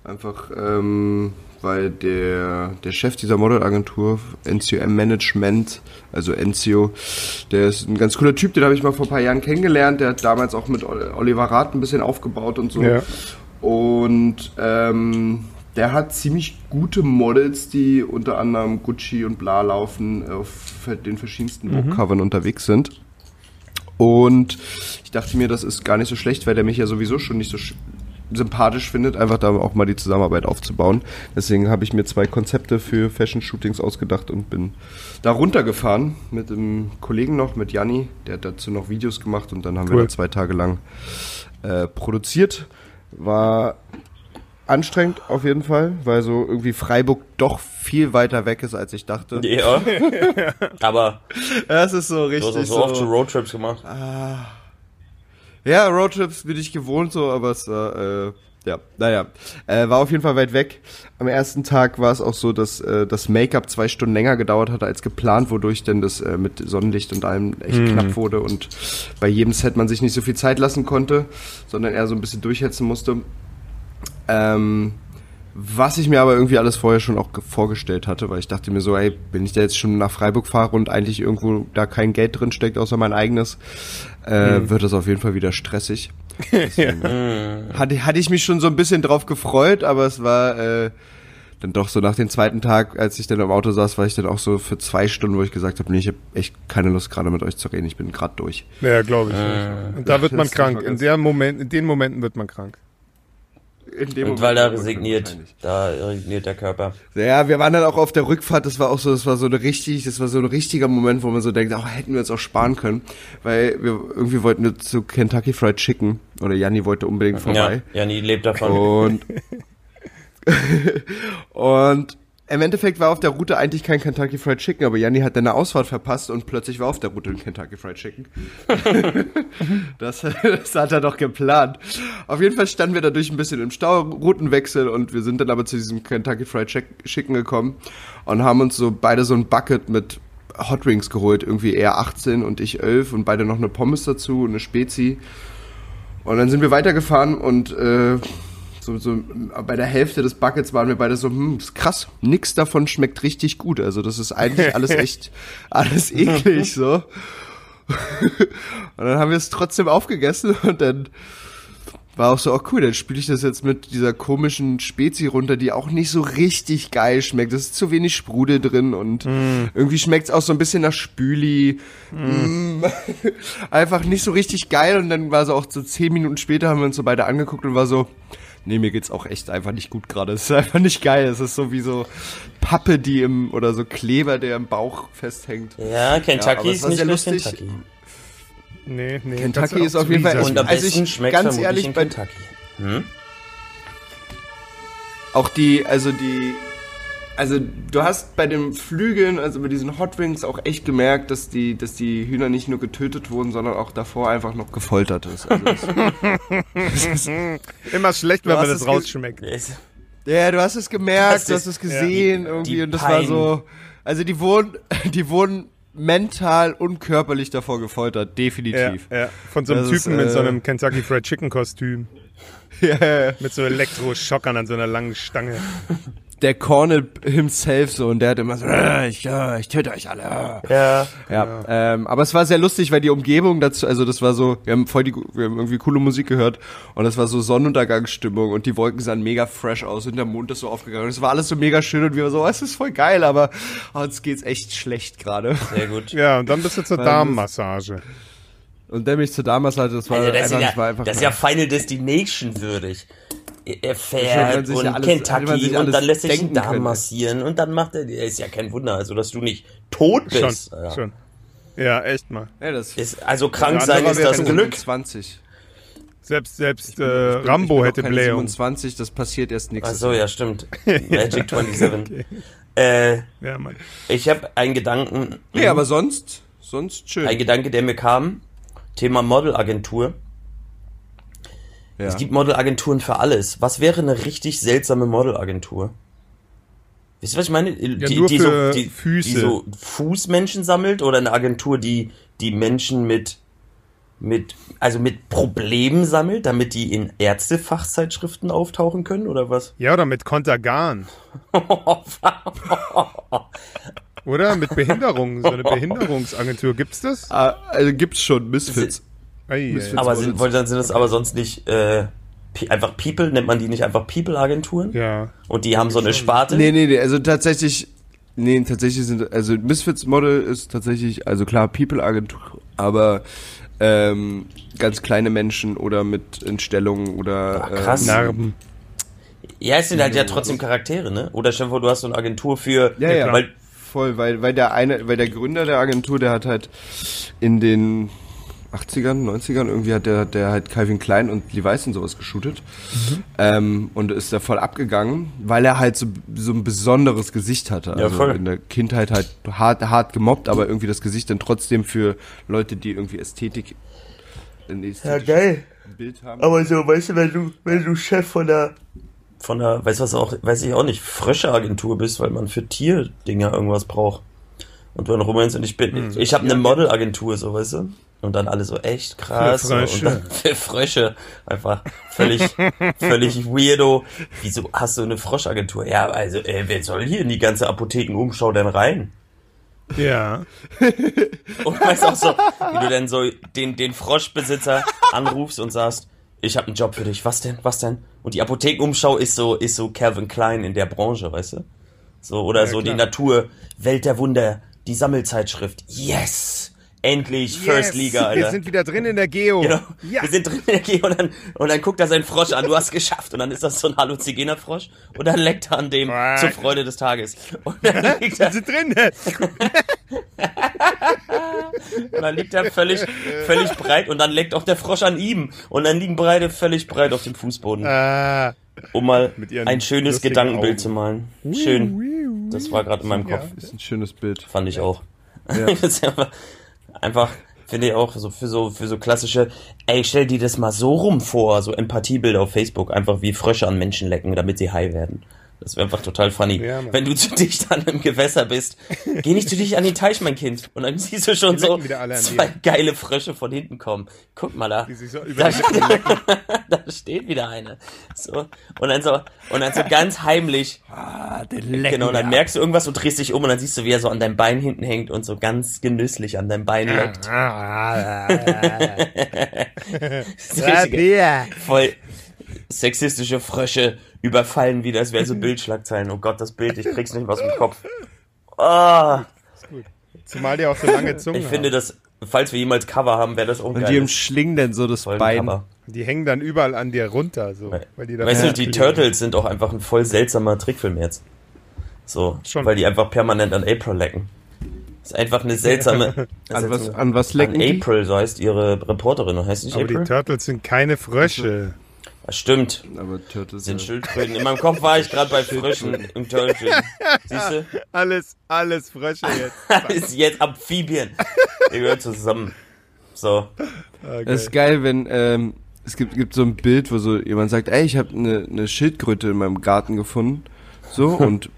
Einfach, ähm, weil der, der Chef dieser Modelagentur, NCOM Management, also NCO, der ist ein ganz cooler Typ, den habe ich mal vor ein paar Jahren kennengelernt. Der hat damals auch mit Ol- Oliver Rath ein bisschen aufgebaut und so. Ja. Und ähm, der hat ziemlich gute Models, die unter anderem Gucci und bla laufen, auf den verschiedensten Vogue-Covern unterwegs sind. Und ich dachte mir, das ist gar nicht so schlecht, weil der mich ja sowieso schon nicht so sch- sympathisch findet, einfach da auch mal die Zusammenarbeit aufzubauen. Deswegen habe ich mir zwei Konzepte für Fashion-Shootings ausgedacht und bin da runtergefahren mit einem Kollegen noch, mit Janni. Der hat dazu noch Videos gemacht und dann haben wir Cool. da zwei Tage lang äh, produziert. War anstrengend auf jeden Fall, weil so irgendwie Freiburg doch viel weiter weg ist, als ich dachte. Ja. Aber Das ist so du richtig hast auch so oft schon Roadtrips gemacht. Ja, Roadtrips bin ich gewohnt so, aber es war, äh, ja, naja, äh, war auf jeden Fall weit weg. Am ersten Tag war es auch so, dass äh, das Make-up zwei Stunden länger gedauert hatte als geplant, wodurch denn das äh, mit Sonnenlicht und allem echt knapp wurde und bei jedem Set man sich nicht so viel Zeit lassen konnte, sondern eher so ein bisschen durchhetzen musste. Ähm, was ich mir aber irgendwie alles vorher schon auch ge- vorgestellt hatte, weil ich dachte mir so, ey, wenn ich da jetzt schon nach Freiburg fahre und eigentlich irgendwo da kein Geld drin steckt, außer mein eigenes, äh, wird das auf jeden Fall wieder stressig. Deswegen, hatte, hatte ich mich schon so ein bisschen drauf gefreut, aber es war äh, dann doch so nach dem zweiten Tag, als ich dann im Auto saß, war ich dann auch so für zwei Stunden, wo ich gesagt habe, nee, ich habe echt keine Lust gerade mit euch zu reden, ich bin gerade durch. Ja, glaube ich. Und da wird man krank. In, der Moment, in den Momenten wird man krank. In dem Und weil da Moment- resigniert, da resigniert der Körper. Ja, wir waren dann auch auf der Rückfahrt, das war auch so, das war so eine richtig, das war so ein richtiger Moment, wo man so denkt, oh, hätten wir uns auch sparen können, weil wir irgendwie wollten wir zu Kentucky Fried Chicken oder Janni wollte unbedingt vorbei. Ja, Jani lebt davon. Und, und im Endeffekt war auf der Route eigentlich kein Kentucky Fried Chicken, aber Janni hat dann eine Ausfahrt verpasst und plötzlich war auf der Route ein Kentucky Fried Chicken. das, das hat er doch geplant. Auf jeden Fall standen wir dadurch ein bisschen im Stau, Routenwechsel und wir sind dann aber zu diesem Kentucky Fried Chick- Chicken gekommen und haben uns so beide so ein Bucket mit Hot Wings geholt, irgendwie er 18 und ich 11 und beide noch eine Pommes dazu und eine Spezi. Und dann sind wir weitergefahren und äh, so, so bei der Hälfte des Buckets waren wir beide so, hm, ist krass, nix davon schmeckt richtig gut. Also das ist eigentlich alles echt, alles eklig so. und dann haben wir es trotzdem aufgegessen und dann war auch so, oh cool, dann spiele ich das jetzt mit dieser komischen Spezi runter, die auch nicht so richtig geil schmeckt. Es ist zu wenig Sprudel drin und mm. irgendwie schmeckt es auch so ein bisschen nach Spüli. Mm. Einfach nicht so richtig geil und dann war so auch so zehn Minuten später haben wir uns so beide angeguckt und war so, nee, mir geht's auch echt einfach nicht gut gerade. Es ist einfach nicht geil. Es ist so wie so Pappe, die im, oder so Kleber, der im Bauch festhängt. Ja, Kentucky ja, ist nicht lustig. Kentucky. Nee, nee. Kentucky ist auf jeden Fall. Und am also besten ich, schmeckt ganz ehrlich, in bei, Kentucky. Hm? auch die, also die, also du hast bei den Flügeln, also bei diesen Hot Wings auch echt gemerkt, dass die, dass die Hühner nicht nur getötet wurden, sondern auch davor einfach noch gefoltert ist. Also das, Immer schlecht, wenn man das rausschmeckt. Ist- ja, du hast es gemerkt, Das du hast ist- es gesehen ja, irgendwie die und das war Pein. so, also die wurden, die wurden mental und körperlich davor gefoltert, Ja, definitiv. ja. Von so einem Das ist, Typen mit so äh, einem Kentucky Fried Chicken Kostüm. Ja. Mit so Elektroschockern an so einer langen Stange. Der Cornel himself so und der hat immer so, äh, ich, äh, ich töte euch alle. Ja. Ja, ähm, aber es war sehr lustig, weil die Umgebung dazu, also das war so, wir haben voll die, wir haben irgendwie coole Musik gehört und das war so Sonnenuntergangsstimmung und die Wolken sahen mega fresh aus und der Mond ist so aufgegangen und es war alles so mega schön und wir waren so, oh, es ist voll geil, aber oh, uns geht's echt schlecht gerade. Sehr gut. Ja, und dann bist du zur Darmmassage. Und der mich zu damals hatte, das war Also das, einfach, ja, das war einfach das ist ja Final Destination würdig. Er sich und ja alles- Kentucky und dann lässt sich den Darm können. massieren und dann macht er, ist ja kein Wunder, also dass du nicht tot Schon, bist. Ja. schon. Ja, echt mal. ja, das Ist, also krank sein ist das schon Glück. 20. Selbst, selbst bin- äh, bin- Rambo hätte Blähung. 27, das passiert erst Ach nächstes so, Jahr. ja, stimmt. Magic 27. äh, Ja, Mann. ich habe einen Gedanken, Nee, aber sonst, sonst schön. ein Gedanke, der mir kam. Thema Modelagentur. Ja. Es gibt Modelagenturen für alles. Was wäre eine richtig seltsame Modelagentur? Wisst ihr, was ich meine? Die, nur die, für so, die, Füße. die so Fußmenschen sammelt oder eine Agentur, die die Menschen mit mit also mit Problemen sammelt, damit die in Ärztefachzeitschriften auftauchen können oder was? Ja, oder mit Kontergan. Oder? Mit Behinderung. So eine Behinderungsagentur. Gibt's das? Ah, also gibt's schon, Misfits. Ei, aber sind, wollen- dann sind das aber sonst nicht äh, einfach People, nennt man die nicht einfach People-Agenturen? Ja. Und die haben so eine Sparte? Nee, nee, nee, also tatsächlich, nee, tatsächlich sind, also Misfits Model ist tatsächlich, also klar, People-Agentur, aber ähm, ganz kleine Menschen oder mit Entstellungen oder Ah, krass. Ähm, Narben. Ja, es sind halt ja trotzdem Charaktere, ne? Oder stell dir vor, du hast so eine Agentur für. Ja, ja, Weil, voll, weil, weil der eine, weil der Gründer der Agentur, der hat halt in den 80ern, 90ern, irgendwie hat der, der halt Calvin Klein und Levi's und sowas geshootet. Mhm. Ähm, und ist da voll abgegangen, weil er halt so, so ein besonderes Gesicht hatte. Ja, Also voll. in der Kindheit halt hart, hart gemobbt, aber irgendwie das Gesicht dann trotzdem für Leute, die irgendwie Ästhetik, ästhetisches geil. Bild haben. Aber so, weißt du, wenn du, wenn du Chef von der. Von der, weißt du was auch, weiß ich auch nicht, Frösche-Agentur bist, weil man für Tierdinger irgendwas braucht. Und du dann rumrennst und ich bin, ich habe eine Modelagentur, so, weißt du? Und dann alle so echt krass. Frösche. Und dann für Frösche. Einfach völlig, völlig weirdo. Wieso hast du eine Froscheagentur? Ja, also, äh, wer soll hier in die ganze Apothekenumschau denn rein? Ja. Und weißt auch so, wie du dann so den, den Froschbesitzer anrufst und sagst, ich habe einen Job für dich. Was denn? Was denn? Und die Apothekenumschau ist so, ist so Calvin Klein in der Branche, weißt du? So, oder Ja, so die klar. Natur, Welt der Wunder, die Sammelzeitschrift. Yes! Endlich First Liga, Alter. Wir sind wieder drin in der Geo. Genau. Ja. Wir sind drin in der G und dann, und dann guckt er seinen Frosch an, du hast geschafft. Und dann ist das so ein Halluzinogener-Frosch und dann leckt er an dem zur Freude des Tages. Und dann liegt Wir er, sind drin. und dann liegt er völlig, völlig breit und dann leckt auch der Frosch an ihm. Und dann liegen beide völlig breit auf dem Fußboden. Ah. Um mal ein schönes Gedankenbild Augen. zu malen. Schön. Das war gerade in meinem Kopf. ist ein schönes Bild. Fand ich auch. Das ist einfach, finde ich auch so für so für so klassische. Ey, stell dir das mal so rum vor, so Empathiebilder auf Facebook, einfach wie Frösche an Menschen lecken, damit sie high werden. Das wäre einfach total funny. Ja. Wenn du zu dicht an einem Gewässer bist, geh nicht zu dicht an den Teich, mein Kind. Und dann siehst du schon Die so zwei geile Frösche von hinten kommen. Guck mal da. So Da, da steht wieder eine. So. Und dann so, und dann so ganz heimlich. Ah, Genau, und dann merkst du irgendwas und drehst dich um und dann siehst du, wie er so an deinem Bein hinten hängt und so ganz genüsslich an deinem Bein leckt. Das ist richtige- voll sexistische Frösche überfallen wieder. Es wäre so Bildschlagzeilen. Oh Gott, das Bild, ich krieg's nicht mehr aus dem Kopf. Ah, Zumal die auch so lange Zungen ich finde, das, falls wir jemals Cover haben, wäre das auch ein Und die umschlingen dann so das Bein. Folgencover. haben. Die hängen dann überall an dir runter. So, weil die da Weißt du, die Turtles sind auch einfach ein voll seltsamer Trickfilm jetzt. So, Schon. weil die einfach permanent an April lecken. ist einfach eine seltsame. An was, an was lecken an die? April, so heißt ihre Reporterin. Heißt nicht Aber die April? Turtles sind keine Frösche. Ja, stimmt. Aber Turtles Sind ja. Schildkröten. In meinem Kopf war ich gerade bei Fröschen im Törtchen. Siehst du? Alles, alles Frösche jetzt. ist jetzt Amphibien. Die gehören zusammen. So. Ah, Das ist geil. geil, wenn ähm, es gibt, gibt so ein Bild, wo so jemand sagt, ey, ich habe eine ne Schildkröte in meinem Garten gefunden. So und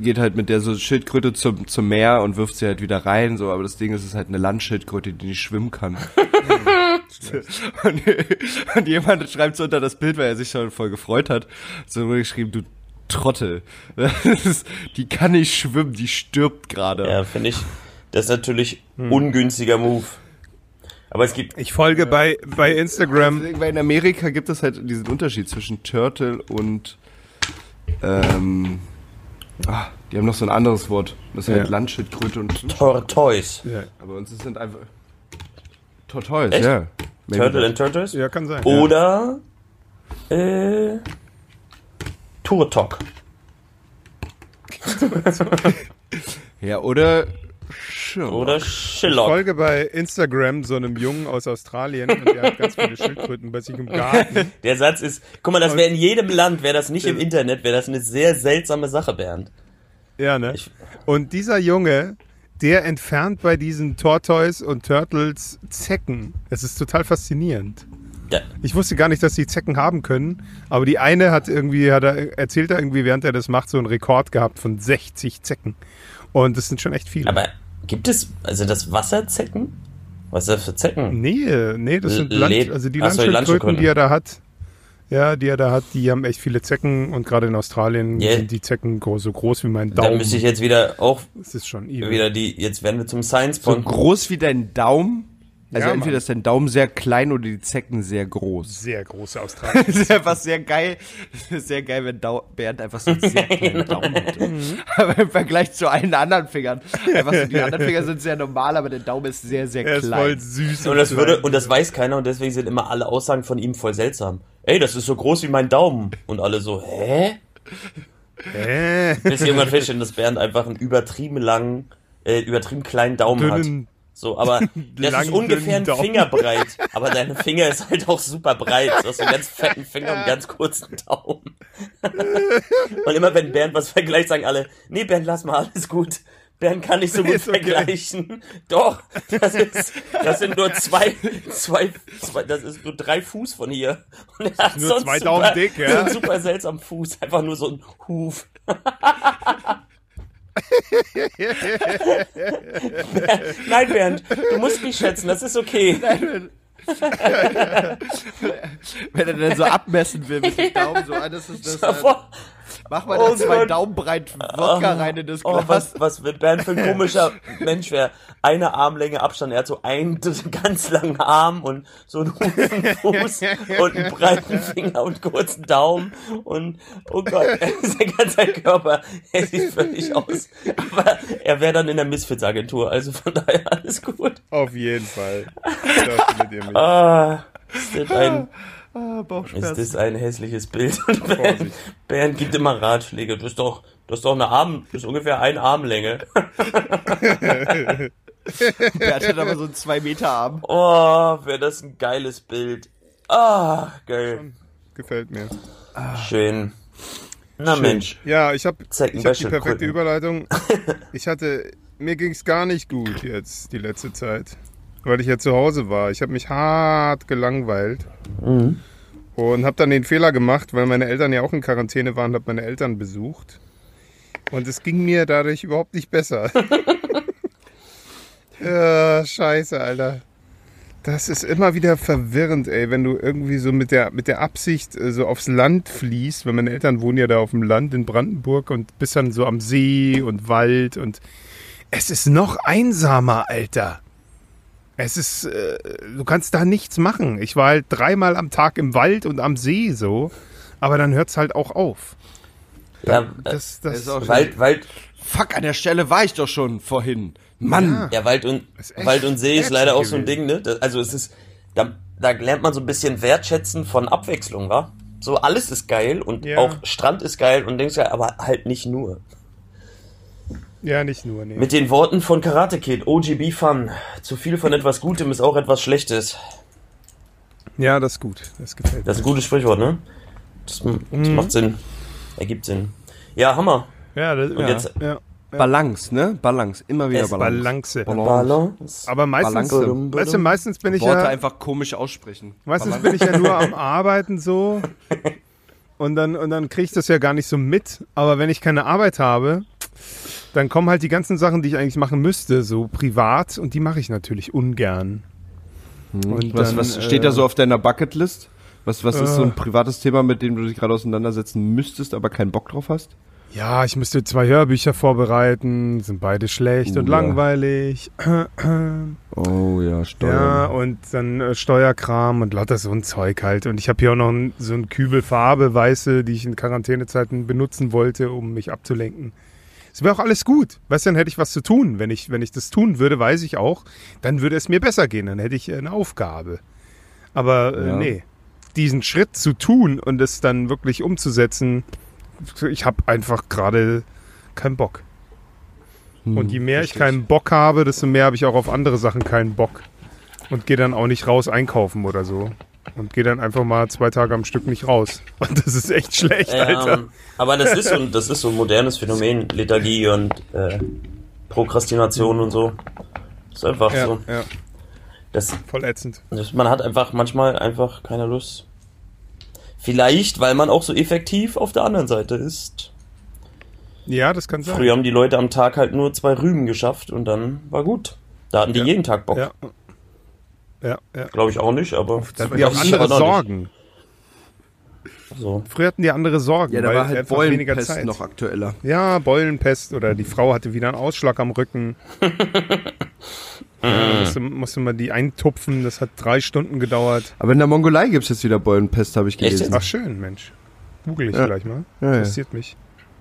geht halt mit der so Schildkröte zum, zum Meer und wirft sie halt wieder rein. So, aber das Ding ist, es ist halt eine Landschildkröte, die nicht schwimmen kann. und, und jemand schreibt so unter das Bild, weil er sich schon voll gefreut hat, so wurde geschrieben, du Trottel. Das ist, die kann nicht schwimmen, die stirbt gerade. Ja, finde ich. Das ist natürlich ungünstiger Move. Aber es gibt. Ich folge bei, bei Instagram. Deswegen, Weil in Amerika gibt es halt diesen Unterschied zwischen Turtle und ähm, ah, die haben noch so ein anderes Wort. Das ist Ja. halt Landschildkröte und Tortoise. Ja, aber uns sind einfach Tortoise, Echt? ja. Maybe Turtle that. and Tortoise. ja kann sein. Oder. Äh. Turtok. Ja, oder Schirm. Oder Ich Shillock. folge bei Instagram so einem Jungen aus Australien und der hat ganz viele Schildkröten bei sich im Garten. Der Satz ist. Guck mal, das wäre in jedem Land, wäre das nicht im Internet, wäre das eine sehr seltsame Sache, Bernd. Ja, ne? Ich- Und dieser Junge, der entfernt bei diesen Tortoise und Turtles Zecken. Es ist total faszinierend. Ja, Ich wusste gar nicht, dass die Zecken haben können, aber die eine hat irgendwie, hat er, erzählt er irgendwie, während er das macht, so einen Rekord gehabt von 60 Zecken. Und das sind schon echt viele. aber gibt es. Also das Wasserzecken? Was ist das für Zecken? nee, nee, das sind Land, also die Landschildkröten, die er da hat. Ja, die er da hat, die haben echt viele Zecken und gerade in Australien Yeah. sind die Zecken so groß wie mein Dann Daumen. müsste ich jetzt wieder auch das ist schon evil. wieder die. Jetzt werden wir zum Science so groß wie dein Daumen. Also Ja, entweder Mann. ist dein Daumen sehr klein oder die Zecken sehr groß. Sehr große Australien. Das ist einfach sehr geil. Sehr geil, wenn Dau Bernd einfach so einen sehr kleinen Daumen hat. Aber im Vergleich zu allen anderen Fingern. Einfach so, die anderen Finger sind sehr normal, aber der Daumen ist sehr, sehr er ist voll klein. süß. Und das klein. würde, und das weiß keiner und deswegen sind immer alle Aussagen von ihm voll seltsam. Ey, das ist so groß wie mein Daumen. Und alle so, hä? Äh, Bis irgendwann feststellen, dass Bernd einfach einen übertrieben langen, äh, übertrieben kleinen Daumen dünnen, hat. So, aber das ist ungefähr ein dünnen Daumen. Finger breit. Aber deine Finger ist halt auch super breit. Du hast einen ganz fetten Finger und einen ganz kurzen Daumen. Und immer wenn Bernd was vergleicht, sagen alle, nee, Bernd, lass mal, alles gut. Bernd kann nicht so gut okay. vergleichen. Doch, das ist, das sind nur zwei, zwei, zwei, das ist nur drei Fuß von hier. Und er hat Nur so einen zwei super, Daumen dick, ja. so einen super seltsamen Fuß. Einfach nur so ein Huf. Nein, Bernd, du musst mich schätzen, das ist okay. Wenn er dann so abmessen will mit dem Daumen, so, ah, das ist das. Davor, mach mal Oh da zwei Gott. Daumen breit Wodka rein in das oh, Glas. was, was wird Bernd für ein komischer Mensch wäre. Eine Armlänge Abstand, er hat so einen ganz langen Arm und so einen Hufenfuß und einen breiten Finger und kurzen Daumen und, oh Gott, sein ganzer Körper, er sieht völlig aus. Aber er wäre dann in der Misfits-Agentur, also von daher alles gut. auf jeden Fall. Da findet ihr mich. Ah, ist das ein, Ah, ist das ein hässliches Bild? Und Bernd. Bernd gibt immer Ratschläge. Das ist doch, das ist doch eine Arm, das ist ungefähr eine Armlänge. Bernd hat aber so einen 2 Meter Arm. Oh, wäre das ein geiles Bild. Ah, geil. Gefällt mir. Schön. Na Mensch. Ja, ich habe hab die perfekte Krücken. Überleitung. Ich hatte, mir ging's gar nicht gut jetzt die letzte Zeit, weil ich ja zu Hause war. Ich habe mich hart gelangweilt. Und habe dann den Fehler gemacht, weil meine Eltern ja auch in Quarantäne waren, habe meine Eltern besucht. Und es ging mir dadurch überhaupt nicht besser. ja, scheiße, Alter. Das ist immer wieder verwirrend, ey, wenn du irgendwie so mit der, mit der Absicht äh, so aufs Land fließt, weil meine Eltern wohnen ja da auf dem Land in Brandenburg und bist dann so am See und Wald und es ist noch einsamer, Alter. Es ist, äh, du kannst da nichts machen. Ich war halt dreimal am Tag im Wald und am See so, aber dann hört's halt auch auf. Ja, Das, das, ist auch- Wald, Wald, Fuck, an der Stelle war ich doch schon vorhin. Mann. ja, Wald und, Wald und See ist leider auch so ein. Ding, ne? Das, also es ist, da, da lernt man so ein bisschen wertschätzen von Abwechslung, wa? So alles ist geil und Ja. auch Strand ist geil und Dings geil, aber halt nicht nur. Ja, nicht nur, nee. Mit den Worten von Karate Kid, OGB Fun. Zu viel von etwas Gutem ist auch etwas Schlechtes. Ja, das ist gut. Das gefällt Das ist ein gutes Sprichwort, ne? Das, das Mhm. macht Sinn. Ergibt Sinn. Ja, Hammer. mir. Ja, das, Und ja, jetzt ja. Balance, ne? Balance. Immer wieder Es Balance. Balance. Balance. Aber meistens, Balance. weißt du, meistens bin ich Worte ja, einfach komisch aussprechen. meistens bin ich ja nur am Arbeiten so. Und dann, und dann kriege ich das ja gar nicht so mit. Aber wenn ich keine Arbeit habe, dann kommen halt die ganzen Sachen, die ich eigentlich machen müsste, so privat. Und die mache ich natürlich ungern. Und Was, dann, was äh, steht da so auf deiner Bucketlist? Was, was ist so ein privates Thema, mit dem du dich gerade auseinandersetzen müsstest, aber keinen Bock drauf hast? Ja, ich müsste zwei Hörbücher vorbereiten, sind beide schlecht Uh, und ja. langweilig. Oh ja, Ja, Steuern. und dann äh, Steuerkram und lauter so ein Zeug halt. Und ich habe hier auch noch ein, so ein Kübel Farbe, weiße, die ich in Quarantänezeiten benutzen wollte, um mich abzulenken. Es wäre auch alles gut. Weißt du, dann hätte ich was zu tun. Wenn ich, wenn ich das tun würde, weiß ich auch, dann würde es mir besser gehen. Dann hätte ich äh, eine Aufgabe. Aber äh, Ja. nee, diesen Schritt zu tun und es dann wirklich umzusetzen, ich habe einfach gerade keinen Bock. Hm, Und je mehr ich keinen Bock habe, desto mehr habe ich auch auf andere Sachen keinen Bock. Und gehe dann auch nicht raus einkaufen oder so. Und gehe dann einfach mal zwei Tage am Stück nicht raus. Und das ist echt schlecht, Alter. Ähm, aber das ist so, ein- das ist so ein modernes Phänomen, Lethargie und äh, Prokrastination und so. Ist einfach Ja, so. ja, Das, voll ätzend. das, man hat einfach manchmal einfach keine Lust. Vielleicht, weil man auch so effektiv auf der anderen Seite ist. Ja, das kann sein. Früher haben die Leute am Tag halt nur zwei Rüben geschafft und dann war gut. Da hatten die Ja. jeden Tag Bock. Ja. Ja, ja. Glaube ich auch nicht, aber. Da hatten die auch andere. Sorgen. So. Früher hatten die andere Sorgen, Ja, da weil war halt Beulenpest Zeit. noch aktueller. Ja, Beulenpest oder die Frau hatte wieder einen Ausschlag am Rücken. ja, musste, musste man die eintupfen, das hat drei Stunden gedauert. Aber in der Mongolei gibt es jetzt wieder Beulenpest, habe ich Echt gelesen. Ach schön, Mensch. Google ich Ja. gleich mal. Ja, ja. Interessiert mich.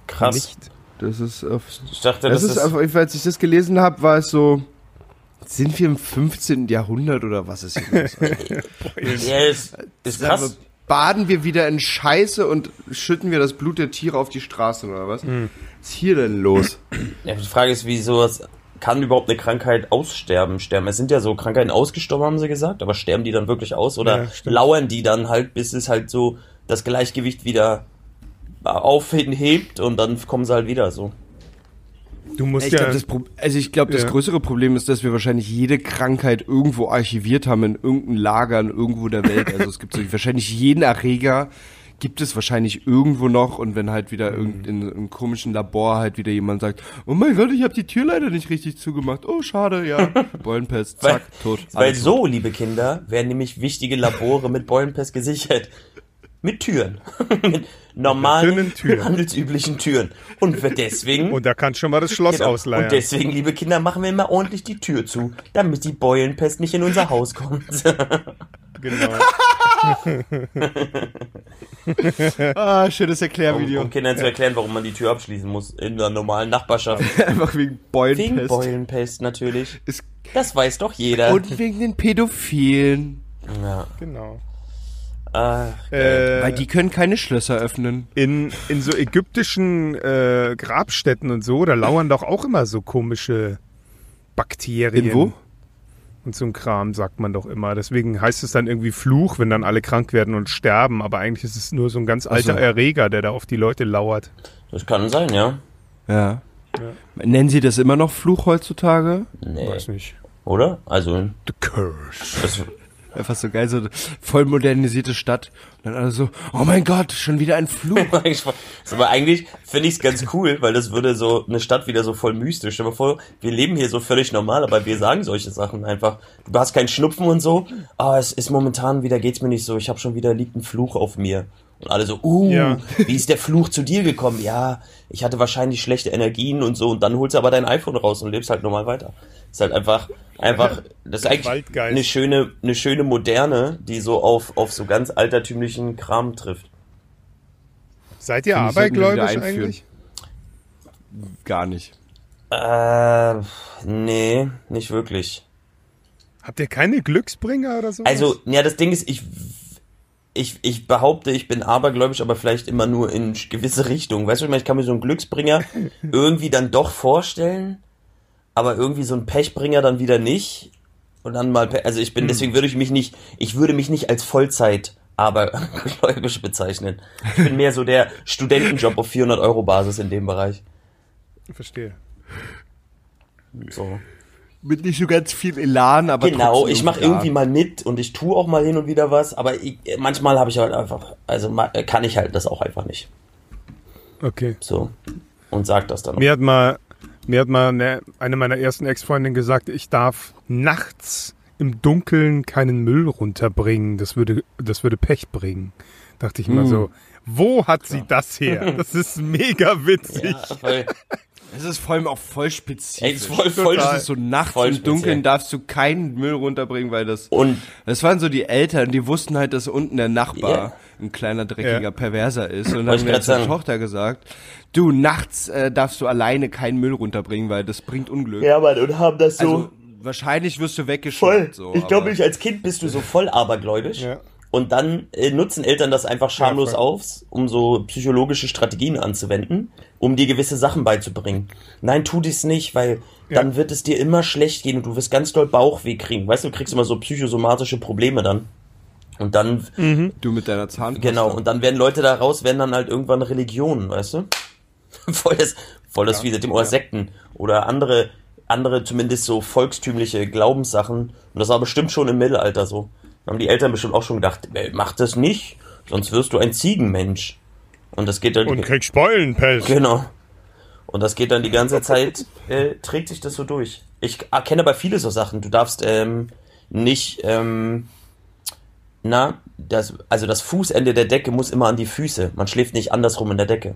Krass. Nicht. Das ist auf, Ich dachte, das, das, ist, ist. auf, als ich das gelesen habe, war es so, sind wir im 15. Jahrhundert oder was ist hier los? ja, ist, ist krass. Baden wir wieder in Scheiße und schütten wir das Blut der Tiere auf die Straße oder was? Was ist hier denn los? Ja, die Frage ist, wie sowas kann überhaupt eine Krankheit aussterben, sterben? Es sind ja so Krankheiten ausgestorben, haben sie gesagt, aber sterben die dann wirklich aus oder Ja, lauern die dann halt, bis es halt so das Gleichgewicht wieder aufhebt und dann kommen sie halt wieder so. Du musst Ich ja. glaub, das Pro also ich glaube, das Ja. größere Problem ist, dass wir wahrscheinlich jede Krankheit irgendwo archiviert haben in irgendeinem Lagern irgendwo der Welt. Also es gibt so wahrscheinlich jeden Erreger gibt es wahrscheinlich irgendwo noch und wenn halt wieder irgend in einem komischen Labor halt wieder jemand sagt, oh mein Gott, ich habe die Tür leider nicht richtig zugemacht. Oh, schade, ja. Beulenpest, zack, tot. Weil so, liebe Kinder, werden nämlich wichtige Labore mit Beulenpest gesichert. Mit Türen. mit normalen, Türen. handelsüblichen Türen. Und deswegen... und da kannst schon mal das Schloss Genau. ausleihen. Und deswegen, liebe Kinder, machen wir immer ordentlich die Tür zu, damit die Beulenpest nicht in unser Haus kommt. genau. Ah, schönes um, Erklärvideo. um Kindern zu erklären, warum man die Tür abschließen muss in der normalen Nachbarschaft. Einfach wegen Wegen Beulenpest. Beulenpest natürlich. Ist- Das weiß doch jeder. Und wegen den Pädophilen. ja. genau. Ach, Äh, Weil die können keine Schlösser öffnen. in, in so ägyptischen äh, Grabstätten und so, da lauern doch auch immer so komische Bakterien. In wo? Und so ein Kram sagt man doch immer. Deswegen heißt es dann irgendwie Fluch, wenn dann alle krank werden und sterben. Aber eigentlich ist es nur so ein ganz alter so. Erreger, der da auf die Leute lauert. das kann sein, ja. Ja. Nennen Sie das immer noch Fluch heutzutage? Nee. Weiß nicht. Oder? Also, The Curse. das, Einfach so geil, so voll modernisierte Stadt. Und dann alle so, oh mein Gott, schon wieder ein Fluch. aber eigentlich finde ich es ganz cool, weil das würde so eine Stadt wieder so voll mystisch. Stell dir vor, wir leben hier so völlig normal, aber wir sagen solche Sachen einfach. Du hast keinen Schnupfen und so. Ah, es ist momentan wieder, geht's mir nicht so. Ich habe schon wieder liegt ein Fluch auf mir. Und alle so, uh, Ja. wie ist der Fluch zu dir gekommen? Ja, ich hatte wahrscheinlich schlechte Energien und so. Und dann holst du aber dein iPhone raus und lebst halt normal weiter. Ist halt einfach, einfach, das ist eigentlich Waldgeist. eine schöne, eine schöne Moderne, die so auf, auf so ganz altertümlichen Kram trifft. Seid ihr abergläubisch eigentlich? Gar nicht. Äh, nee, nicht wirklich. Habt ihr keine Glücksbringer oder so? Also, ja, das Ding ist, ich, ich, ich behaupte, ich bin abergläubisch, aber vielleicht immer nur in gewisse Richtungen. Weißt du, ich meine, ich kann mir so einen Glücksbringer irgendwie dann doch vorstellen, aber irgendwie so einen Pechbringer dann wieder nicht. Und dann mal, also ich bin, deswegen würde ich mich nicht, ich würde mich nicht als Vollzeit abergläubisch bezeichnen. Ich bin mehr so der Studentenjob auf 400 Euro Basis in dem Bereich. Verstehe. So. Mit nicht so ganz viel Elan, aber Genau, ich mache irgendwie mal mit und ich tue auch mal hin und wieder was, aber ich, manchmal habe ich halt einfach, also ma- kann ich halt das auch einfach nicht. Okay. So. Und sag das dann. auch. Mir hat mal, mir hat mal eine, eine meiner ersten Ex-Freundinnen gesagt, ich darf nachts im Dunkeln keinen Müll runterbringen. Das würde, das würde Pech bringen. Dachte ich Hm. immer so. Wo hat sie das her? Das ist mega witzig. Ja, voll. Es ist vor allem auch voll spezifisch. Ey, ist voll- voll- das ist so nachts voll im Dunkeln speziell. darfst du keinen Müll runterbringen, weil das. Und Das waren so die Eltern, die wussten halt, dass unten der Nachbar Ja. ein kleiner dreckiger Ja. Perverser ist und haben mir grad zur. Tochter gesagt, du nachts äh, darfst du alleine keinen Müll runterbringen, weil das bringt Unglück. ja, Mann, und haben das so Also wahrscheinlich wirst du voll. weggeschickt. So, ich glaube, als Kind bist du so voll abergläubisch. Ja. Und dann äh, nutzen Eltern das einfach schamlos voll. auf, um so psychologische Strategien anzuwenden, um dir gewisse Sachen beizubringen. Nein, tu dies nicht, weil dann wird es dir immer schlecht gehen und du wirst ganz doll Bauchweh kriegen. Weißt du, du kriegst immer so psychosomatische Probleme dann. Und dann, du mit deiner Zahnpasta. genau, und dann werden Leute daraus, werden dann halt irgendwann Religionen, weißt du? voll das, voll das wie dem oder Sekten oder andere, andere zumindest so volkstümliche Glaubenssachen. Und das war bestimmt schon im Mittelalter so. Haben die Eltern bestimmt auch schon gedacht, "Ey, mach das nicht, sonst wirst du ein Ziegenmensch. Und das geht dann, Und kriegt Speulenpest. genau. Und das geht dann die ganze Zeit, äh, trägt sich das so durch. Ich erkenne aber viele so Sachen. Du darfst ähm, nicht, ähm, na, das, also das Fußende der Decke muss immer an die Füße. Man schläft nicht andersrum in der Decke.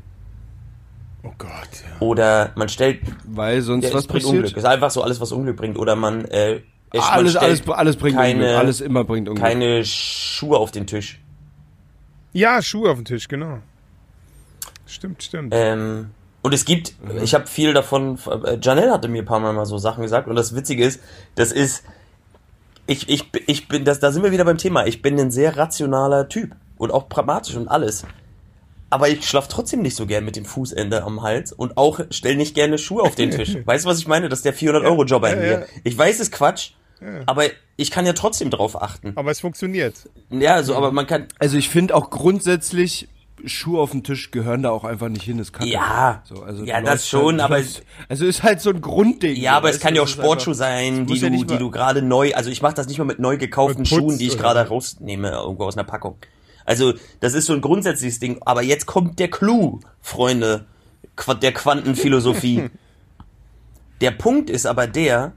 Oh Gott. Ja. Oder man stellt, Weil sonst ja, was es bringt passiert? Unglück. Ist einfach so alles, was Unglück bringt. Oder man, äh, es- man Alles, alles, alles bringt keine, Unglück. Alles immer bringt Unglück. keine Schuhe auf den Tisch. ja, Schuhe auf dem Tisch, genau. Stimmt, stimmt. Ähm, und es gibt, ich habe viel davon, äh, Janelle hatte mir ein paar Mal mal so Sachen gesagt und das Witzige ist, das ist, ich, ich, ich bin, das, da sind wir wieder beim Thema, ich bin ein sehr rationaler Typ und auch pragmatisch und alles. Aber ich schlaf trotzdem nicht so gern mit dem Fußende am Hals und auch stell nicht gerne Schuhe auf den Tisch. weißt du, was ich meine? Das ist der 400-Euro-Job bei ja, mir. ja. Ich weiß, es ist Quatsch, aber ich kann ja trotzdem drauf achten. Aber es funktioniert. Ja, so, aber man kann, Also ich finde auch grundsätzlich Schuhe auf dem Tisch gehören da auch einfach nicht hin, ist kacke. Ja. so, also Ja, das schon, halt, aber- läufst- also ist halt so ein Grundding. Ja, so, aber es kann ja auch das einfach- sein, die ja du, nicht die du gerade neu, also ich mache das nicht mal mit neu gekauften Mit Schuhen, die ich gerade rausnehme, irgendwo aus einer Packung. Also, das ist so ein grundsätzliches Ding, aber jetzt kommt der Clou, Freunde, der Quantenphilosophie. der Punkt ist aber der,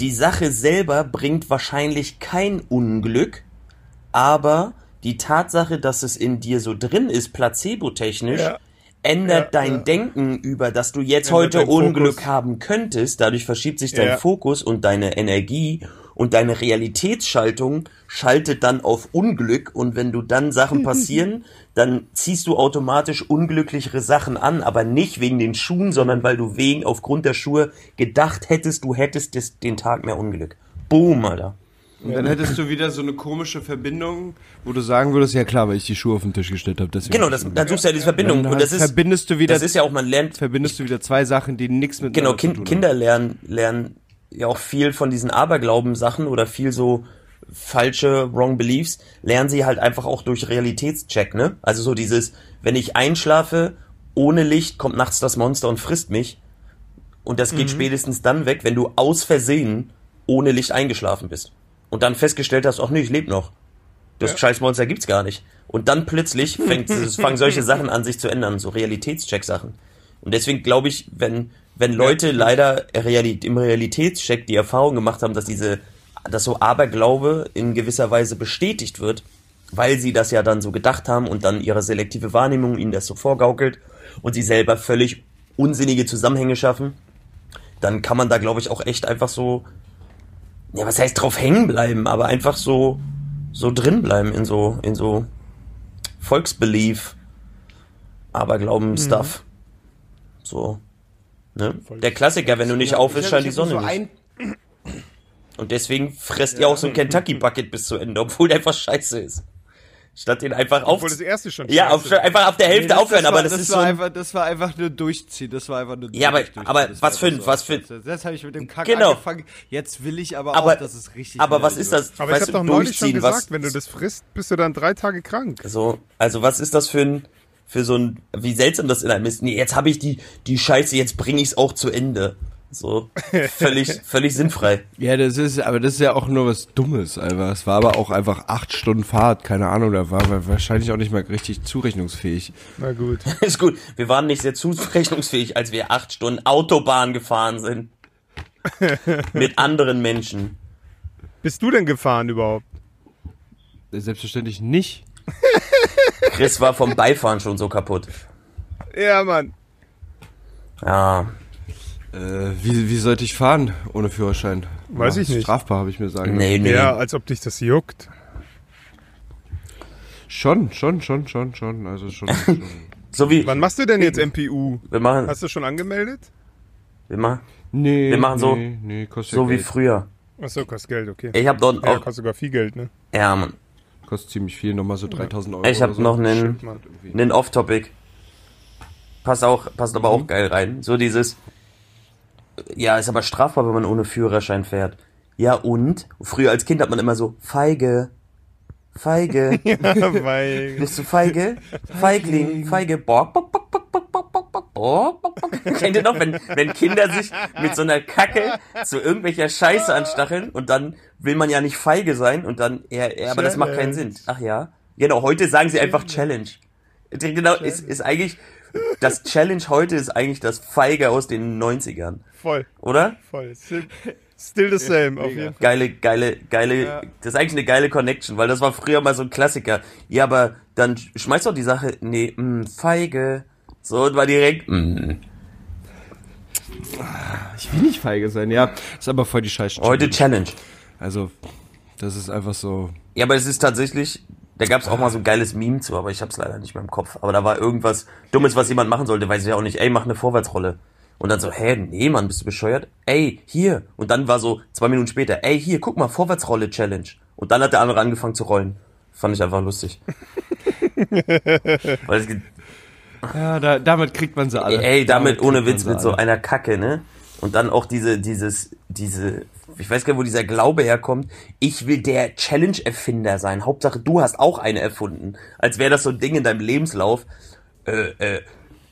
die Sache selber bringt wahrscheinlich kein Unglück, aber die Tatsache, dass es in dir so drin ist, placebo-technisch, Ja. ändert Ja, dein ja. Denken über, dass du jetzt Ändert heute dein Fokus. Unglück haben könntest. Dadurch verschiebt sich dein. Fokus und deine Energie und deine Realitätsschaltung schaltet dann auf Unglück und wenn du dann Sachen passieren, dann ziehst du automatisch unglücklichere Sachen an, aber nicht wegen den Schuhen, sondern weil du wegen aufgrund der Schuhe gedacht hättest, du hättest des, den Tag mehr Unglück. Boom, Alter. Und dann hättest du wieder so eine komische Verbindung, wo du sagen würdest, ja klar, weil ich die Schuhe auf den Tisch gestellt habe. deswegen Genau, das, dann suchst du ja diese Verbindung. Dann Und das halt ist, verbindest du wieder, das ist ja auch, man lernt verbindest du wieder zwei Sachen, die nichts mit Genau, zu kind, tun Kinder lernen, lernen ja auch viel von diesen Aberglauben-Sachen oder viel so falsche Wrong Beliefs, lernen sie halt einfach auch durch Realitätscheck, ne? Also so dieses, wenn ich einschlafe, ohne Licht kommt nachts das Monster und frisst mich. Und das geht spätestens dann weg, wenn du aus Versehen ohne Licht eingeschlafen bist. und dann festgestellt hast, ach nee, ich lebe noch. Das Scheißmonster gibt's gar nicht. Und dann plötzlich fängt, es fangen solche Sachen an, sich zu ändern, so Realitätscheck-Sachen. Und deswegen glaube ich, wenn, wenn Leute leider Reali im Realitätscheck die Erfahrung gemacht haben, dass diese, dass so Aberglaube in gewisser Weise bestätigt wird, weil sie das ja dann so gedacht haben und dann ihre selektive Wahrnehmung ihnen das so vorgaukelt und sie selber völlig unsinnige Zusammenhänge schaffen, dann kann man da, glaube ich, auch echt einfach so, ja, was heißt drauf hängen bleiben, aber einfach so, so drin bleiben in so, in so Volksbelief, Aberglauben-Stuff. So. Ne? Der Klassiker, wenn du nicht auf ist, scheint die Sonne so nicht. Und deswegen fresst ihr auch so ein Kentucky Bucket bis zu Ende, obwohl der einfach scheiße ist. Statt den einfach auf. Obwohl das erste schon Ja, auf, einfach auf der Hälfte das, aufhören, das aber war, das, das ist war so. ein- einfach, das war einfach nur durchziehen. Das war einfach nur Ja, aber- durchziehen. aber Das was war für ein- so was für-. Jetzt habe ich mit dem Kack Genau. angefangen. Jetzt will ich aber, Aber, auch, dass es richtig aber was ist das? Aber ich weißt habe du, doch neulich schon durchziehen, gesagt, was, wenn du das frisst, bist du dann drei Tage krank. So, also was ist das für ein, für so ein, wie seltsam das in einem ist. Nee, jetzt habe ich die, die Scheiße, jetzt bringe ich's auch zu Ende. So, völlig, völlig sinnfrei. Ja, das ist, aber das ist ja auch nur was Dummes einfach. Es war aber auch einfach acht Stunden Fahrt, keine Ahnung, da war wir wahrscheinlich auch nicht mal richtig zurechnungsfähig. Na gut. Ist gut. Wir waren nicht sehr zurechnungsfähig, als wir acht Stunden Autobahn gefahren sind. Mit anderen Menschen. Bist du denn gefahren überhaupt? Selbstverständlich nicht. Chris war vom Beifahren schon so kaputt. Ja, Mann. Ja. Äh, wie, wie sollte ich fahren ohne Führerschein? Weiß ich nicht. Strafbar, habe ich mir sagen Nee, nee. Ja, als ob dich das juckt. Schon, schon, schon, schon, schon. Also schon. schon. So wie, Wann machst du denn jetzt MPU? wir machen, Hast du schon angemeldet? wir machen, Nee, Wir machen so- nee, nee, kostet so ja wie Geld. früher. Achso, kostet Geld, okay. Ich hab dort Ja, auch, kostet sogar viel Geld, ne? ja, Mann. Kostet ziemlich viel, nochmal so 3000 Euro. Ich hab oder so. noch einen, einen Off-Topic. Passt auch, passt aber auch geil rein. So dieses, ja, ist aber strafbar, wenn man ohne Führerschein fährt. Ja, und? Früher als Kind hat man immer so, feige, feige. Weil, Bist du feige? Feigling, feige. Bock, bock, bock, bock, bock, bock, bock. Kennt ihr noch, wenn, wenn Kinder sich mit so einer Kacke zu irgendwelcher Scheiße anstacheln und dann will man ja nicht feige sein und dann, ja, ja aber das macht keinen Sinn. Ach ja? Genau, heute sagen sie einfach Challenge. Genau, ist, ist eigentlich, das Challenge heute ist eigentlich das Feige aus den 90ern. voll, Oder? voll. Still, still the same, auf jeden Fall. Geile, geile, geile, das ist eigentlich eine geile Connection, weil das war früher mal so ein Klassiker. Ja, aber dann schmeißt doch die Sache, nee, mh, feige. So, und war direkt, mh. Ich will nicht feige sein, ja. Ist aber voll die Scheiße. heute Challenge. Also, das ist einfach so. Ja, aber es ist tatsächlich, da gab es auch mal so ein geiles Meme zu, aber ich hab's leider nicht mehr im Kopf. Aber da war irgendwas Dummes, was jemand machen sollte, weiß ich ja auch nicht, ey, mach eine Vorwärtsrolle. Und dann so, hä, nee, Mann, bist du bescheuert? Ey, hier. Und dann war so, zwei Minuten später, ey, hier, guck mal, Vorwärtsrolle Challenge. Und dann hat der andere angefangen zu rollen. Fand ich einfach lustig. Weil es, Ja, da, damit kriegt man sie alle. ey, damit kriegt ohne Witz mit so alle. einer Kacke, ne? Und dann auch diese, dieses, diese, ich weiß gar nicht, wo dieser Glaube herkommt. Ich will der Challenge-Erfinder sein. Hauptsache, du hast auch eine erfunden. Als wäre das so ein Ding in deinem Lebenslauf. Äh, äh,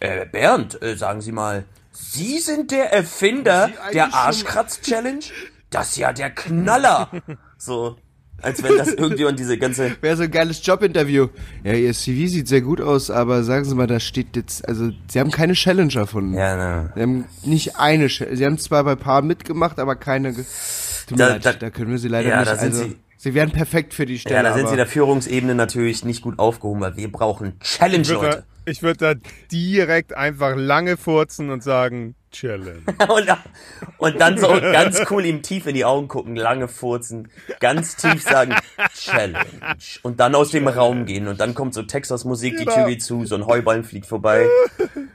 äh, Bernd, äh, sagen Sie mal, Sie sind der Erfinder der Arschkratz-Challenge? Das ist ja der Knaller. So, als wenn das irgendjemand diese ganze, Wäre so ein geiles Jobinterview. Ja, Ihr CV sieht sehr gut aus, aber sagen Sie mal, da steht jetzt, also Sie haben keine Challenge erfunden. ja, ne. Sie haben nicht eine Challenge. Sie haben zwar bei Paar mitgemacht, aber keine. Tut mir Da- leid, da- da, können wir Sie leider ja, nicht. da sind also, Sie- Sie wären perfekt für die Stelle. Ja, da sind aber sie in der Führungsebene natürlich nicht gut aufgehoben, weil wir brauchen Challenge, Ich würde Leute. da, ich würd da direkt einfach lange furzen und sagen, Challenge. Und, und dann so ganz cool ihm tief in die Augen gucken, lange furzen, ganz tief sagen, Challenge. Und dann aus dem Raum gehen. Und dann kommt so Texas-Musik, die Genau. Tür geht zu, so ein Heuballen fliegt vorbei.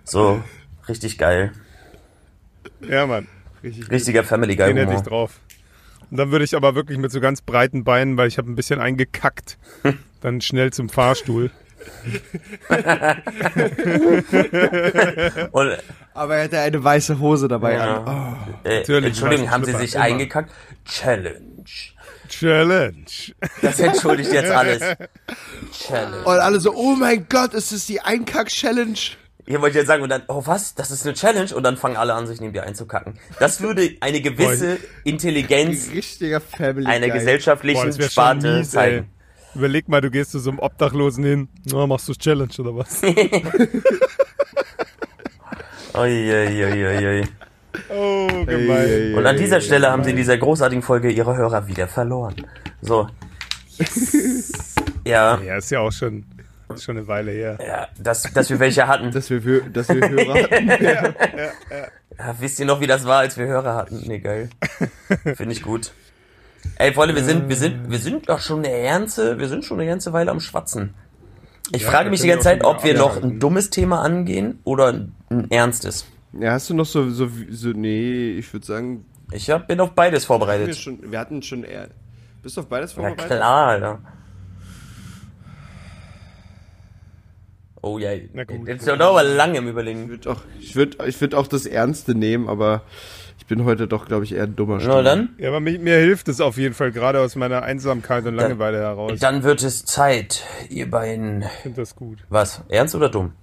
So, richtig geil. Ja, Mann. Richtiger Family Guy Den hätte ich Humor. drauf. Und dann würde ich aber wirklich mit so ganz breiten Beinen, weil ich habe ein bisschen eingekackt, dann schnell zum Fahrstuhl. Und, aber er hatte eine weiße Hose dabei an. ja. äh, Natürlich, Entschuldigung, haben Sie sich immer. eingekackt? Challenge. Challenge. Das entschuldigt jetzt alles. Challenge. Und alle so, oh mein Gott, ist das die Einkack-Challenge? Hier wollte ich jetzt sagen, und dann, oh was, das ist eine Challenge, und dann fangen alle an, sich neben dir einzukacken. Das würde eine gewisse Intelligenz Richtiger Family einer Guy. Boah, gesellschaftlichen schon Sparte mies, ey. zeigen. Überleg mal, du gehst zu so einem Obdachlosen hin. Na, machst du Challenge oder was? Uiuiuiui. Oh, gemein. Und an dieser. Stelle haben sie in dieser großartigen Folge ihre Hörer wieder verloren. So. Ja, Ja, ist ja auch schon, ist schon eine Weile her. ja dass, dass wir welche hatten. Dass wir, dass wir Hörer hatten. Ja, wisst ihr noch, wie das war, als wir Hörer hatten? Nee, geil. Finde ich gut. Ey, Freunde, wir sind, wir sind, wir sind doch schon eine ganze, wir sind schon eine ganze Weile am Schwatzen. Ich Ja, frage mich die ganze wir Zeit, auch ob wir noch ein dummes Thema angehen oder ein, ernstes. Ja, hast du noch so, so, so nee, ich würde sagen, Ich hab, bin auf beides wir, vorbereitet. schon, wir hatten schon eher, bist du auf beides Ja vorbereitet? klar, Alter. Oh ja, Na gut. jetzt sind wir aber lange im Ich Überlegen. würde auch, ich würde, ich würde auch das Ernste nehmen, aber ich bin heute doch, glaube ich, eher ein dummer Na dann, Ja, aber mir, mir hilft es auf jeden Fall gerade aus meiner Einsamkeit und Langeweile heraus. Ich dann wird es Zeit, ihr beiden. finde das gut. Was? Ernst oder dumm?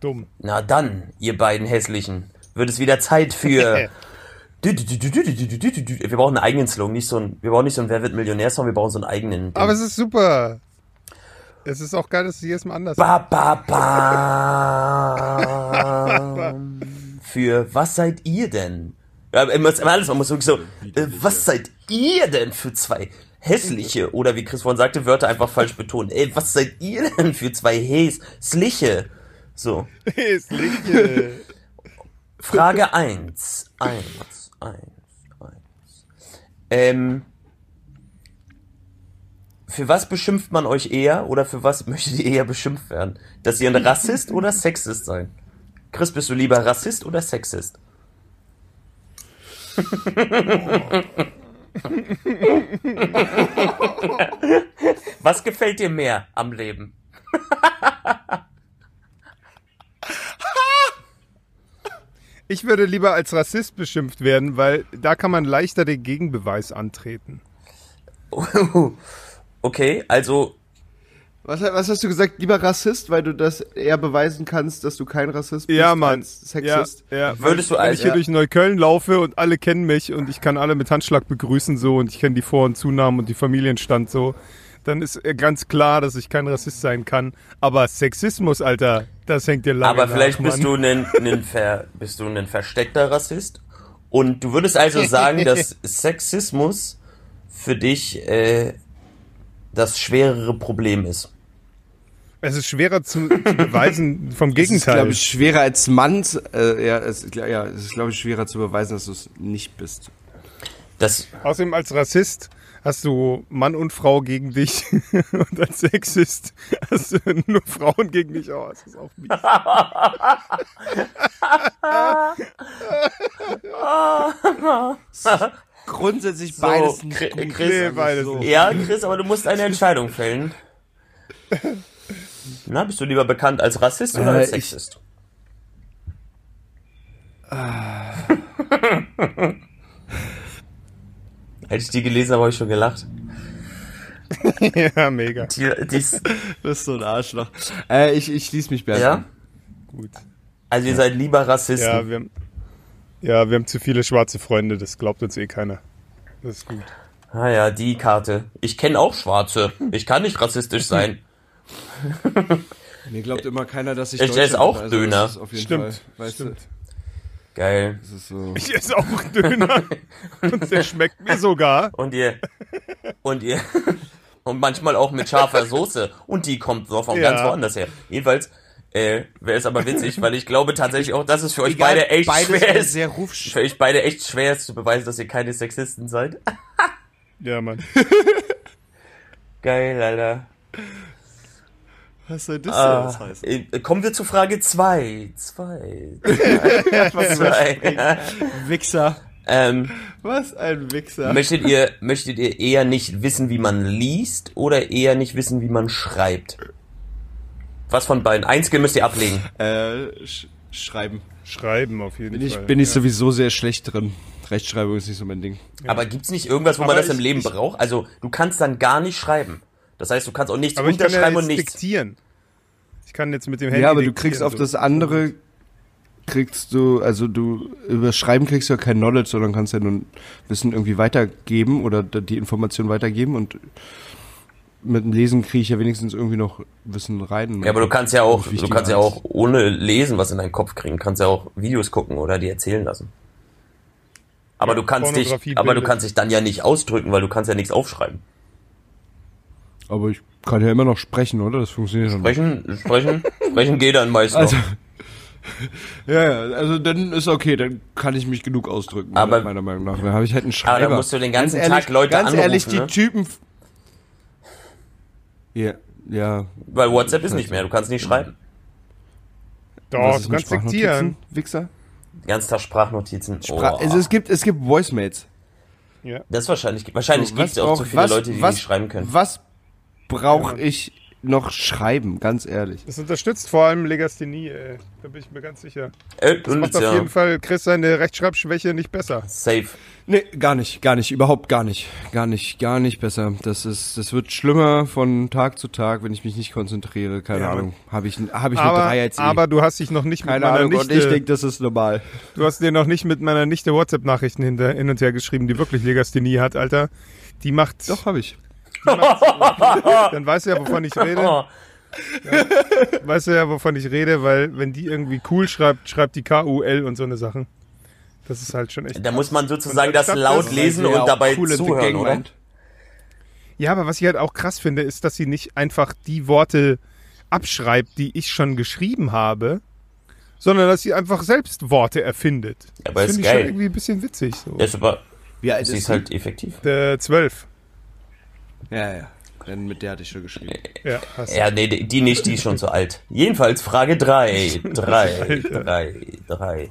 Dumm. Na dann, ihr beiden hässlichen, wird es wieder Zeit für. Wir brauchen einen eigenen Slogan, nicht so ein. Wir brauchen nicht so einen Wer wird Millionär-Song, wir brauchen so einen eigenen. Aber es ist super. Es ist auch geil, dass es jedes Mal anders ist. Ba, ba, ba. Für was seid ihr denn? Ja, man muss, alles, man muss wirklich so, äh, was seid ihr denn für zwei hässliche, oder wie Chris vorhin sagte, Wörter einfach falsch betonen. Ey, was seid ihr denn für zwei hässliche? So. Hässliche. Frage 1. 1, 1, 1. Ähm, für was beschimpft man euch eher oder für was möchtet ihr eher beschimpft werden? Dass ihr ein Rassist oder Sexist seid? Chris, bist du lieber Rassist oder Sexist? was gefällt dir mehr am Leben? Ich würde lieber als Rassist beschimpft werden, weil da kann man leichter den Gegenbeweis antreten. Okay, also Was, was hast du gesagt? Lieber Rassist, weil du das eher beweisen kannst, dass du kein Rassist bist Ja, Mann. als Sexist? Ja, ja. Würdest du Wenn als- ich hier ja. durch Neukölln laufe und alle kennen mich und ich kann alle mit Handschlag begrüßen so und ich kenne die Vor- und Zunahmen und die Familienstand so, dann ist äh, ganz klar, dass ich kein Rassist sein kann. Aber Sexismus, Alter, das hängt dir lange Aber nach, vielleicht bist Mann. du ein, ein ver, bist du ein versteckter Rassist. Und du würdest also sagen, dass Sexismus für dich äh, das schwerere Problem ist. Es ist schwerer zu, zu beweisen vom Es ist, Gegenteil. glaube ich, schwerer als Mann, äh, ja, es, ja, es ist, glaube ich, schwerer zu beweisen, dass du es nicht bist. Das, Außerdem als Rassist hast du Mann und Frau gegen dich und als Sexist hast du nur Frauen gegen dich. Oh, das ist auch mies. Grundsätzlich So, beides nicht gut. Chris- Nee, beides so. ja, Chris, aber du musst eine Entscheidung fällen. Na, bist du lieber bekannt als Rassist oder Äh, als ich- Sexist? Hätte ich die gelesen, habe ich schon gelacht. ja, mega. Die, dies, Du bist so ein Arschloch. Äh, ich, ich schließe mich Bernd ja? Gut. Also ihr seid lieber Rassisten. Ja, wir haben, ja, wir haben zu viele schwarze Freunde, das glaubt uns eh keiner. Das ist gut. Ah ja, die Karte. Ich kenne auch Schwarze. Ich kann nicht rassistisch sein. Mir glaubt immer keiner, dass ich Ich esse auch bin, also Döner. das ist Auf jeden Stimmt, Fall, weißt stimmt. Geil. Du, das ist so. Ich esse auch Döner und der schmeckt mir sogar. Und ihr. Und ihr. Und manchmal auch mit scharfer Soße. Und die kommt so von Ja. ganz woanders her. Jedenfalls äh, wäre es aber witzig, weil ich glaube tatsächlich auch, dass es für euch Egal, beide echt schwer ist. sehr rufsch- Für euch beide echt schwer ist zu beweisen, dass ihr keine Sexisten seid. Ja, Mann. Geil, Alter. Was soll das Ah, jetzt heißen? äh, kommen wir zu Frage 2. Zwei. Zwei. zwei. Wichser. ähm, Was ein Wichser. möchtet, ihr, möchtet ihr eher nicht wissen, wie man liest oder eher nicht wissen, wie man schreibt? Was von beiden? Eins müsst ihr ablegen. Äh, sch schreiben. Schreiben auf jeden Bin ich, Fall. bin ich ja. sowieso sehr schlecht drin. Rechtschreibung ist nicht so mein Ding. Aber gibt's nicht irgendwas, wo man Aber das im ich- Leben ich- braucht? Also du kannst dann gar nicht schreiben. Das heißt, du kannst auch nichts Aber ich kann ja unterschreiben und nichts. diktieren. Ich Ich kann jetzt mit dem Handy. Ja, aber du kriegst auf das andere, kriegst du, also du, über Schreiben kriegst du ja kein Knowledge, sondern kannst ja nur Wissen irgendwie weitergeben oder die Information weitergeben und mit dem Lesen kriege ich ja wenigstens irgendwie noch Wissen rein. Ja, aber du kannst ja auch, du kannst ja auch ohne lesen was in deinen Kopf kriegen, kannst ja auch Videos gucken oder die erzählen lassen. Aber Ja, du kannst dich, aber du kannst dich dann ja nicht ausdrücken, weil du kannst ja nichts aufschreiben. Aber ich kann ja immer noch sprechen, oder? Das funktioniert schon. Sprechen, sprechen, sprechen geht dann meist noch. Also, ja, ja, also dann ist okay, dann kann ich mich genug ausdrücken, Aber- meiner Meinung nach. Dann habe ich halt einen Aber Schreiber. dann musst du den ganzen Ganz ehrlich, Tag Leute Ganz ehrlich, anrufen, die ne? Typen... Ja, ja. Weil WhatsApp ist nicht mehr, du kannst nicht schreiben. Doch, du kannst diktieren. Wichser? Den ganzen Tag Sprachnotizen. Spra Oh. also es gibt, es gibt Voicemates. Ja. Das ist wahrscheinlich, wahrscheinlich So, gibt es ja auch zu brauch- viele was- Leute, die was, nicht schreiben können. Was brauche ich noch schreiben, ganz ehrlich? Das unterstützt vor allem Legasthenie, ey. Da bin ich mir ganz sicher. Äh, Das und macht auf ja, jeden Fall Chris seine Rechtschreibschwäche nicht besser. safe. Nee, gar nicht, gar nicht, überhaupt gar nicht. Gar nicht, gar nicht besser. Das ist, das wird schlimmer von Tag zu Tag, wenn ich mich nicht konzentriere. Keine Ja, Ahnung. Habe ich, hab ich eine Aber, 3 als E. aber du hast dich noch nicht Keine mit meiner Ahnung, und Nichte, ich denke, das ist normal. du hast dir noch nicht mit meiner Nichte WhatsApp-Nachrichten hinter- hin und her geschrieben, die wirklich Legasthenie hat, Alter. Die macht, Doch, habe ich. Dann weißt du ja, wovon ich rede. Oh, Weißt du ja, wovon ich rede, weil wenn die irgendwie cool schreibt, schreibt die K-U-L und so eine Sachen. Das ist halt schon echt. da muss man sozusagen das laut das- lesen ja und dabei zuhören, oder? Ja, aber was ich halt auch krass finde, ist, dass sie nicht einfach die Worte abschreibt, die ich schon geschrieben habe, sondern dass sie einfach selbst Worte erfindet. Ja, aber das ist finde ich schon geil. irgendwie ein bisschen witzig. So. Ja, ist aber, Wie alt sie ist ist halt effektiv. Der 12. Ja, ja. Denn mit der hatte ich schon geschrieben. Ja, hast Ja, nee, die nicht, die ist schon zu alt. Jedenfalls Frage 3. 3, 3, 3.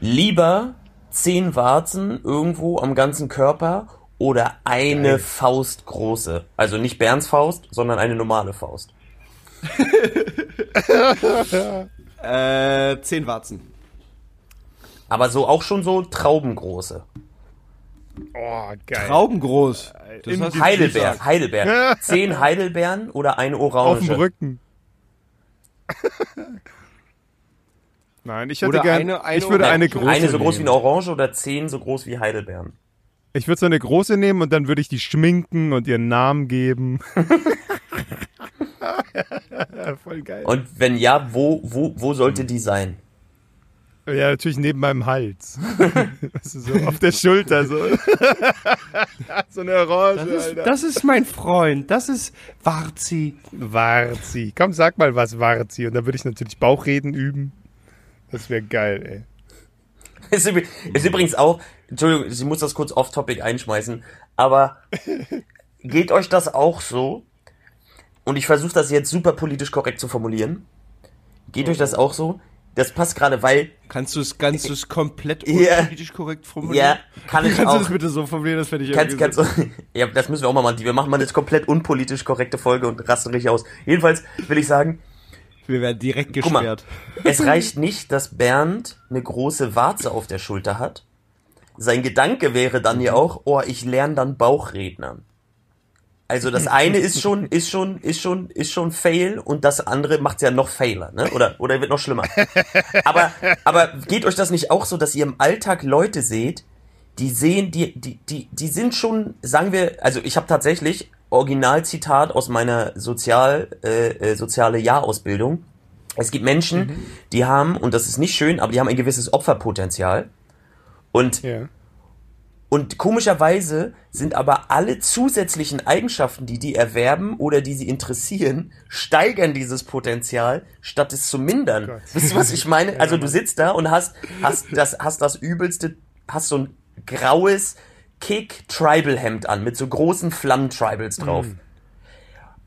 Lieber 10 Warzen irgendwo am ganzen Körper oder eine Faust große? Also nicht Berns Faust, sondern eine normale Faust. Äh, zehn Warzen. Aber so auch schon so traubengroße. Oh, geil. Traubengroß. Das Im hast du Heidelbeer, gesagt. Heidelbeer. 10 Heidelbeeren oder eine Auf Orange? dem Rücken. Nein, ich hätte Oder gern, eine- eine ich würde eine große Eine so groß wie nehmen. eine Orange oder 10 so groß wie Heidelbeeren? Ich würde so eine große nehmen und dann würde ich die schminken und ihren Namen geben. Voll geil. Und wenn ja, wo, wo, wo sollte die sein? Ja, natürlich neben meinem Hals. weißt du, so auf der Schulter so. so eine Orange, Das ist, Alter. das ist mein Freund. Das ist Warzi. Warzi. Komm, sag mal was, Warzi. Und dann würde ich natürlich Bauchreden üben. Das wäre geil, ey. Ist, ist übrigens auch, Entschuldigung, ich muss das kurz off-topic einschmeißen, aber geht euch das auch so? Und ich versuche das jetzt super politisch korrekt zu formulieren. Geht euch das auch so? Das passt gerade, weil, Kannst du es kannst du es komplett Ja. politisch korrekt formulieren? ja, kann ich Kannst du das auch. bitte so formulieren, das fände ich Kannst, kannst, du- ja, das müssen wir auch mal machen. Wir machen mal eine komplett unpolitisch korrekte Folge und rasten richtig aus. Jedenfalls will ich sagen. Wir werden direkt Guck mal. gesperrt. Es reicht nicht, dass Bernd eine große Warze auf der Schulter hat. Sein Gedanke wäre dann ja auch, oh, ich lerne dann Bauchredner. Also das eine ist schon, ist schon, ist schon, ist schon Fail und das andere macht's ja noch Failer, ne? Oder, oder wird noch schlimmer. Aber, aber geht euch das nicht auch so, dass ihr im Alltag Leute seht, die sehen, die, die, die, die sind schon, sagen wir, also ich habe tatsächlich Originalzitat aus meiner Sozial, äh, äh, soziale Jahrausbildung. Es gibt Menschen, die haben, und das ist nicht schön, aber die haben ein gewisses Opferpotenzial. Und, Ja. Und komischerweise sind aber alle zusätzlichen Eigenschaften, die die erwerben oder die sie interessieren, steigern dieses Potenzial, statt es zu mindern. Gott. Wisst ihr, was ich meine? Also du sitzt da und hast, hast das, hast das übelste, hast so ein graues Kick-Tribal-Hemd an mit so großen Flammen-Tribals drauf.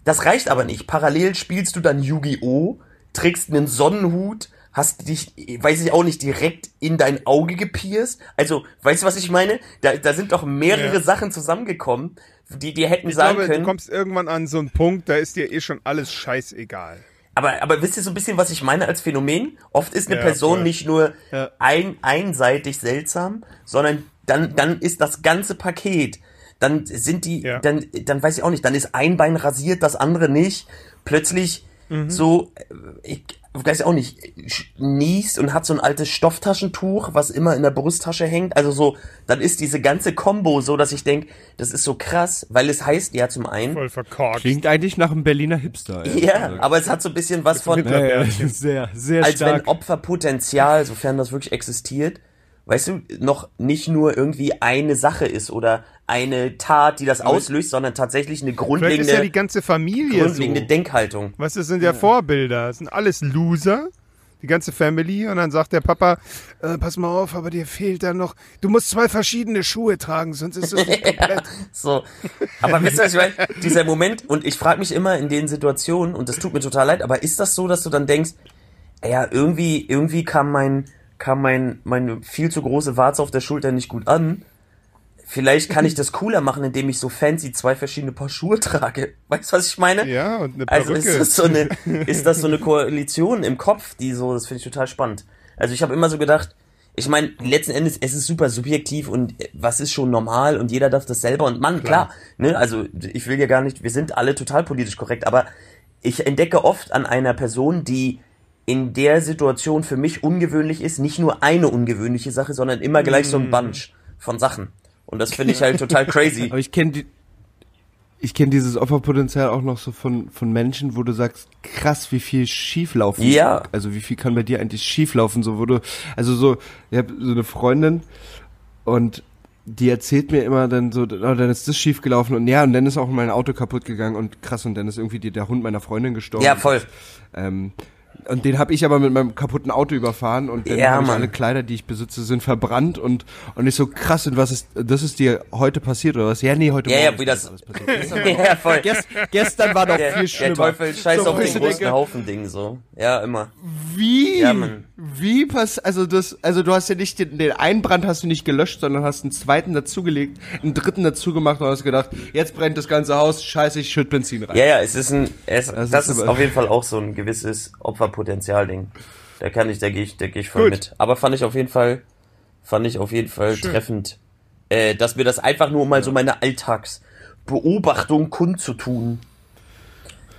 Das reicht aber nicht. Parallel spielst du dann Yu-Gi-Oh!, trägst einen Sonnenhut, hast dich, weiß ich auch nicht, direkt in dein Auge gepierst. Also, weißt du, was ich meine? Da, da sind doch mehrere Ja. Sachen zusammengekommen, die dir hätten Ich sagen glaube, du können. kommst irgendwann an so einen Punkt, da ist dir eh schon alles scheißegal. Aber, aber wisst ihr so ein bisschen, was ich meine als Phänomen? Oft ist eine Ja, Person voll. nicht nur Ja. ein, einseitig seltsam, sondern dann, dann ist das ganze Paket. Dann sind die, Ja. dann, dann weiß ich auch nicht, dann ist ein Bein rasiert, das andere nicht. Plötzlich so, äh, ich weiß auch nicht, niest und hat so ein altes Stofftaschentuch, was immer in der Brusttasche hängt. Also so, dann ist diese ganze Combo so, dass ich denk, das ist so krass, weil es heißt ja zum einen, Voll verkorkst. Klingt eigentlich nach einem Berliner Hipster. ja, gesagt. aber es hat so ein bisschen was von, ja, ja, sehr, sehr als wenn stark. Opferpotenzial, sofern das wirklich existiert, weißt du, noch nicht nur irgendwie eine Sache ist oder eine Tat, die das auslöst, sondern tatsächlich eine Vielleicht grundlegende, ist ja die ganze Familie grundlegende so. Denkhaltung. Was das sind ja Vorbilder. Das sind alles Loser. Die ganze Family. Und dann sagt der Papa, äh, pass mal auf, aber dir fehlt da noch, du musst zwei verschiedene Schuhe tragen, sonst ist das nicht komplett. So. Aber wisst ihr, was ich meine? Dieser Moment, und ich frage mich immer in den Situationen, und das tut mir total leid, aber ist das so, dass du dann denkst, ja, irgendwie, irgendwie kam mein, kam mein, meine viel zu große Warze auf der Schulter nicht gut an. Vielleicht kann ich das cooler machen, indem ich so fancy zwei verschiedene Paar Schuhe trage. Weißt du, was ich meine? Ja, und eine Also Perücke. ist das so eine, ist das so eine Koalition im Kopf, die so, das finde ich total spannend. Also ich habe immer so gedacht, ich meine, letzten Endes, es ist super subjektiv und äh, was ist schon normal und jeder darf das selber und Mann, klar, ne, also ich will ja gar nicht, wir sind alle total politisch korrekt, aber ich entdecke oft an einer Person, die in der Situation für mich ungewöhnlich ist, nicht nur eine ungewöhnliche Sache, sondern immer gleich so ein Bunch von Sachen. Und das finde ich halt total crazy. Aber ich kenne die, ich kenne dieses Opferpotenzial auch noch so von, von Menschen, wo du sagst, krass, wie viel schieflaufen. Ja. Also wie viel kann bei dir eigentlich schieflaufen, so wo du, also so, ich habe so eine Freundin und die erzählt mir immer dann so, oh, dann ist das schiefgelaufen und ja, und dann ist auch mein Auto kaputt gegangen und krass, und dann ist irgendwie die, der Hund meiner Freundin gestorben. Ja, voll. Ähm, und den habe ich aber mit meinem kaputten Auto überfahren und dann Ja, alle Kleider, die ich besitze, sind verbrannt und und ich so krass und was ist das ist dir heute passiert oder was? Ja, nee, heute Ja, ja, Morgen wie ist das- alles passiert. ja, voll. Gest, gestern war doch Der, viel der schlimmer. Teufel scheißt So, auf den großen denke, Haufen Ding so. Ja, immer. Wie? Ja. Wie pass also das also du hast ja nicht den, den einen Brand hast du nicht gelöscht, sondern hast einen zweiten dazugelegt, einen dritten dazu gemacht und hast gedacht, jetzt brennt das ganze Haus, scheiße, ich schütt Benzin rein. Ja, ja, es ist ein, es, das, Das ist, ist auf jeden Fall auch so ein gewisses Opferpotenzial-Ding. Da kann ich, da gehe ich, da gehe ich voll Gut. mit. Aber fand ich auf jeden Fall, fand ich auf jeden Fall treffend, äh, dass mir das einfach nur mal so meine Alltagsbeobachtung kundzutun.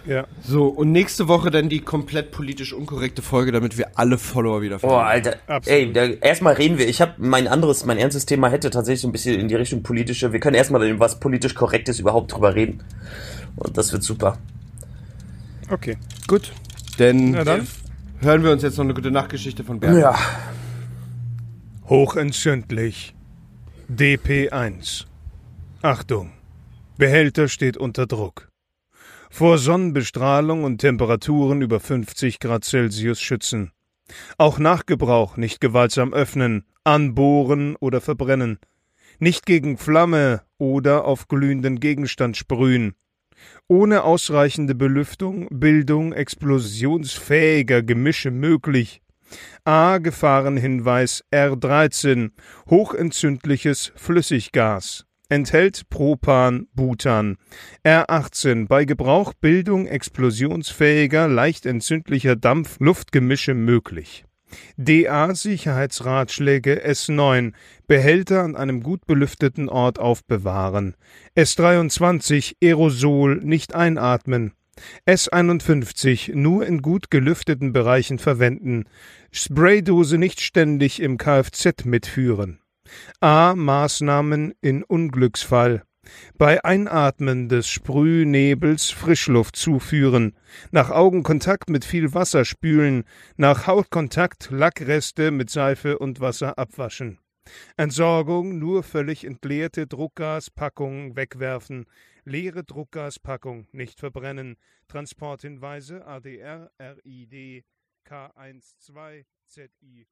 Ja. So, und nächste Woche dann die komplett politisch unkorrekte Folge, damit wir alle Follower wieder Oh, verlieren. Alter. Absolut. Ey, da, erstmal reden wir. Ich habe mein anderes, mein ernstes Thema hätte tatsächlich so ein bisschen in die Richtung politische. Wir können erstmal über was politisch korrektes überhaupt drüber reden. Und das wird super. Okay. Gut. Denn hören wir uns jetzt noch eine gute Nachtgeschichte von Bernd. Ja. Hochentzündlich. DP1. Achtung. Behälter steht unter Druck. Vor Sonnenbestrahlung und Temperaturen über 50 Grad Celsius schützen. Auch nach Gebrauch nicht gewaltsam öffnen, anbohren oder verbrennen. Nicht gegen Flamme oder auf glühenden Gegenstand sprühen. Ohne ausreichende Belüftung, Bildung explosionsfähiger Gemische möglich. A. Gefahrenhinweis R13 hochentzündliches Flüssiggas enthält Propan, Butan. R18 bei Gebrauch Bildung explosionsfähiger, leicht entzündlicher Dampf-Luftgemische möglich. DA Sicherheitsratschläge S9 Behälter an einem gut belüfteten Ort aufbewahren. S23 Aerosol nicht einatmen. S51 nur in gut gelüfteten Bereichen verwenden. Spraydose nicht ständig im Kfz mitführen. A. Maßnahmen in Unglücksfall. Bei Einatmen des Sprühnebels Frischluft zuführen. Nach Augenkontakt mit viel Wasser spülen. Nach Hautkontakt Lackreste mit Seife und Wasser abwaschen. Entsorgung nur völlig entleerte Druckgaspackungen wegwerfen. Leere Druckgaspackung nicht verbrennen. Transporthinweise ADR, RID, K12, ZI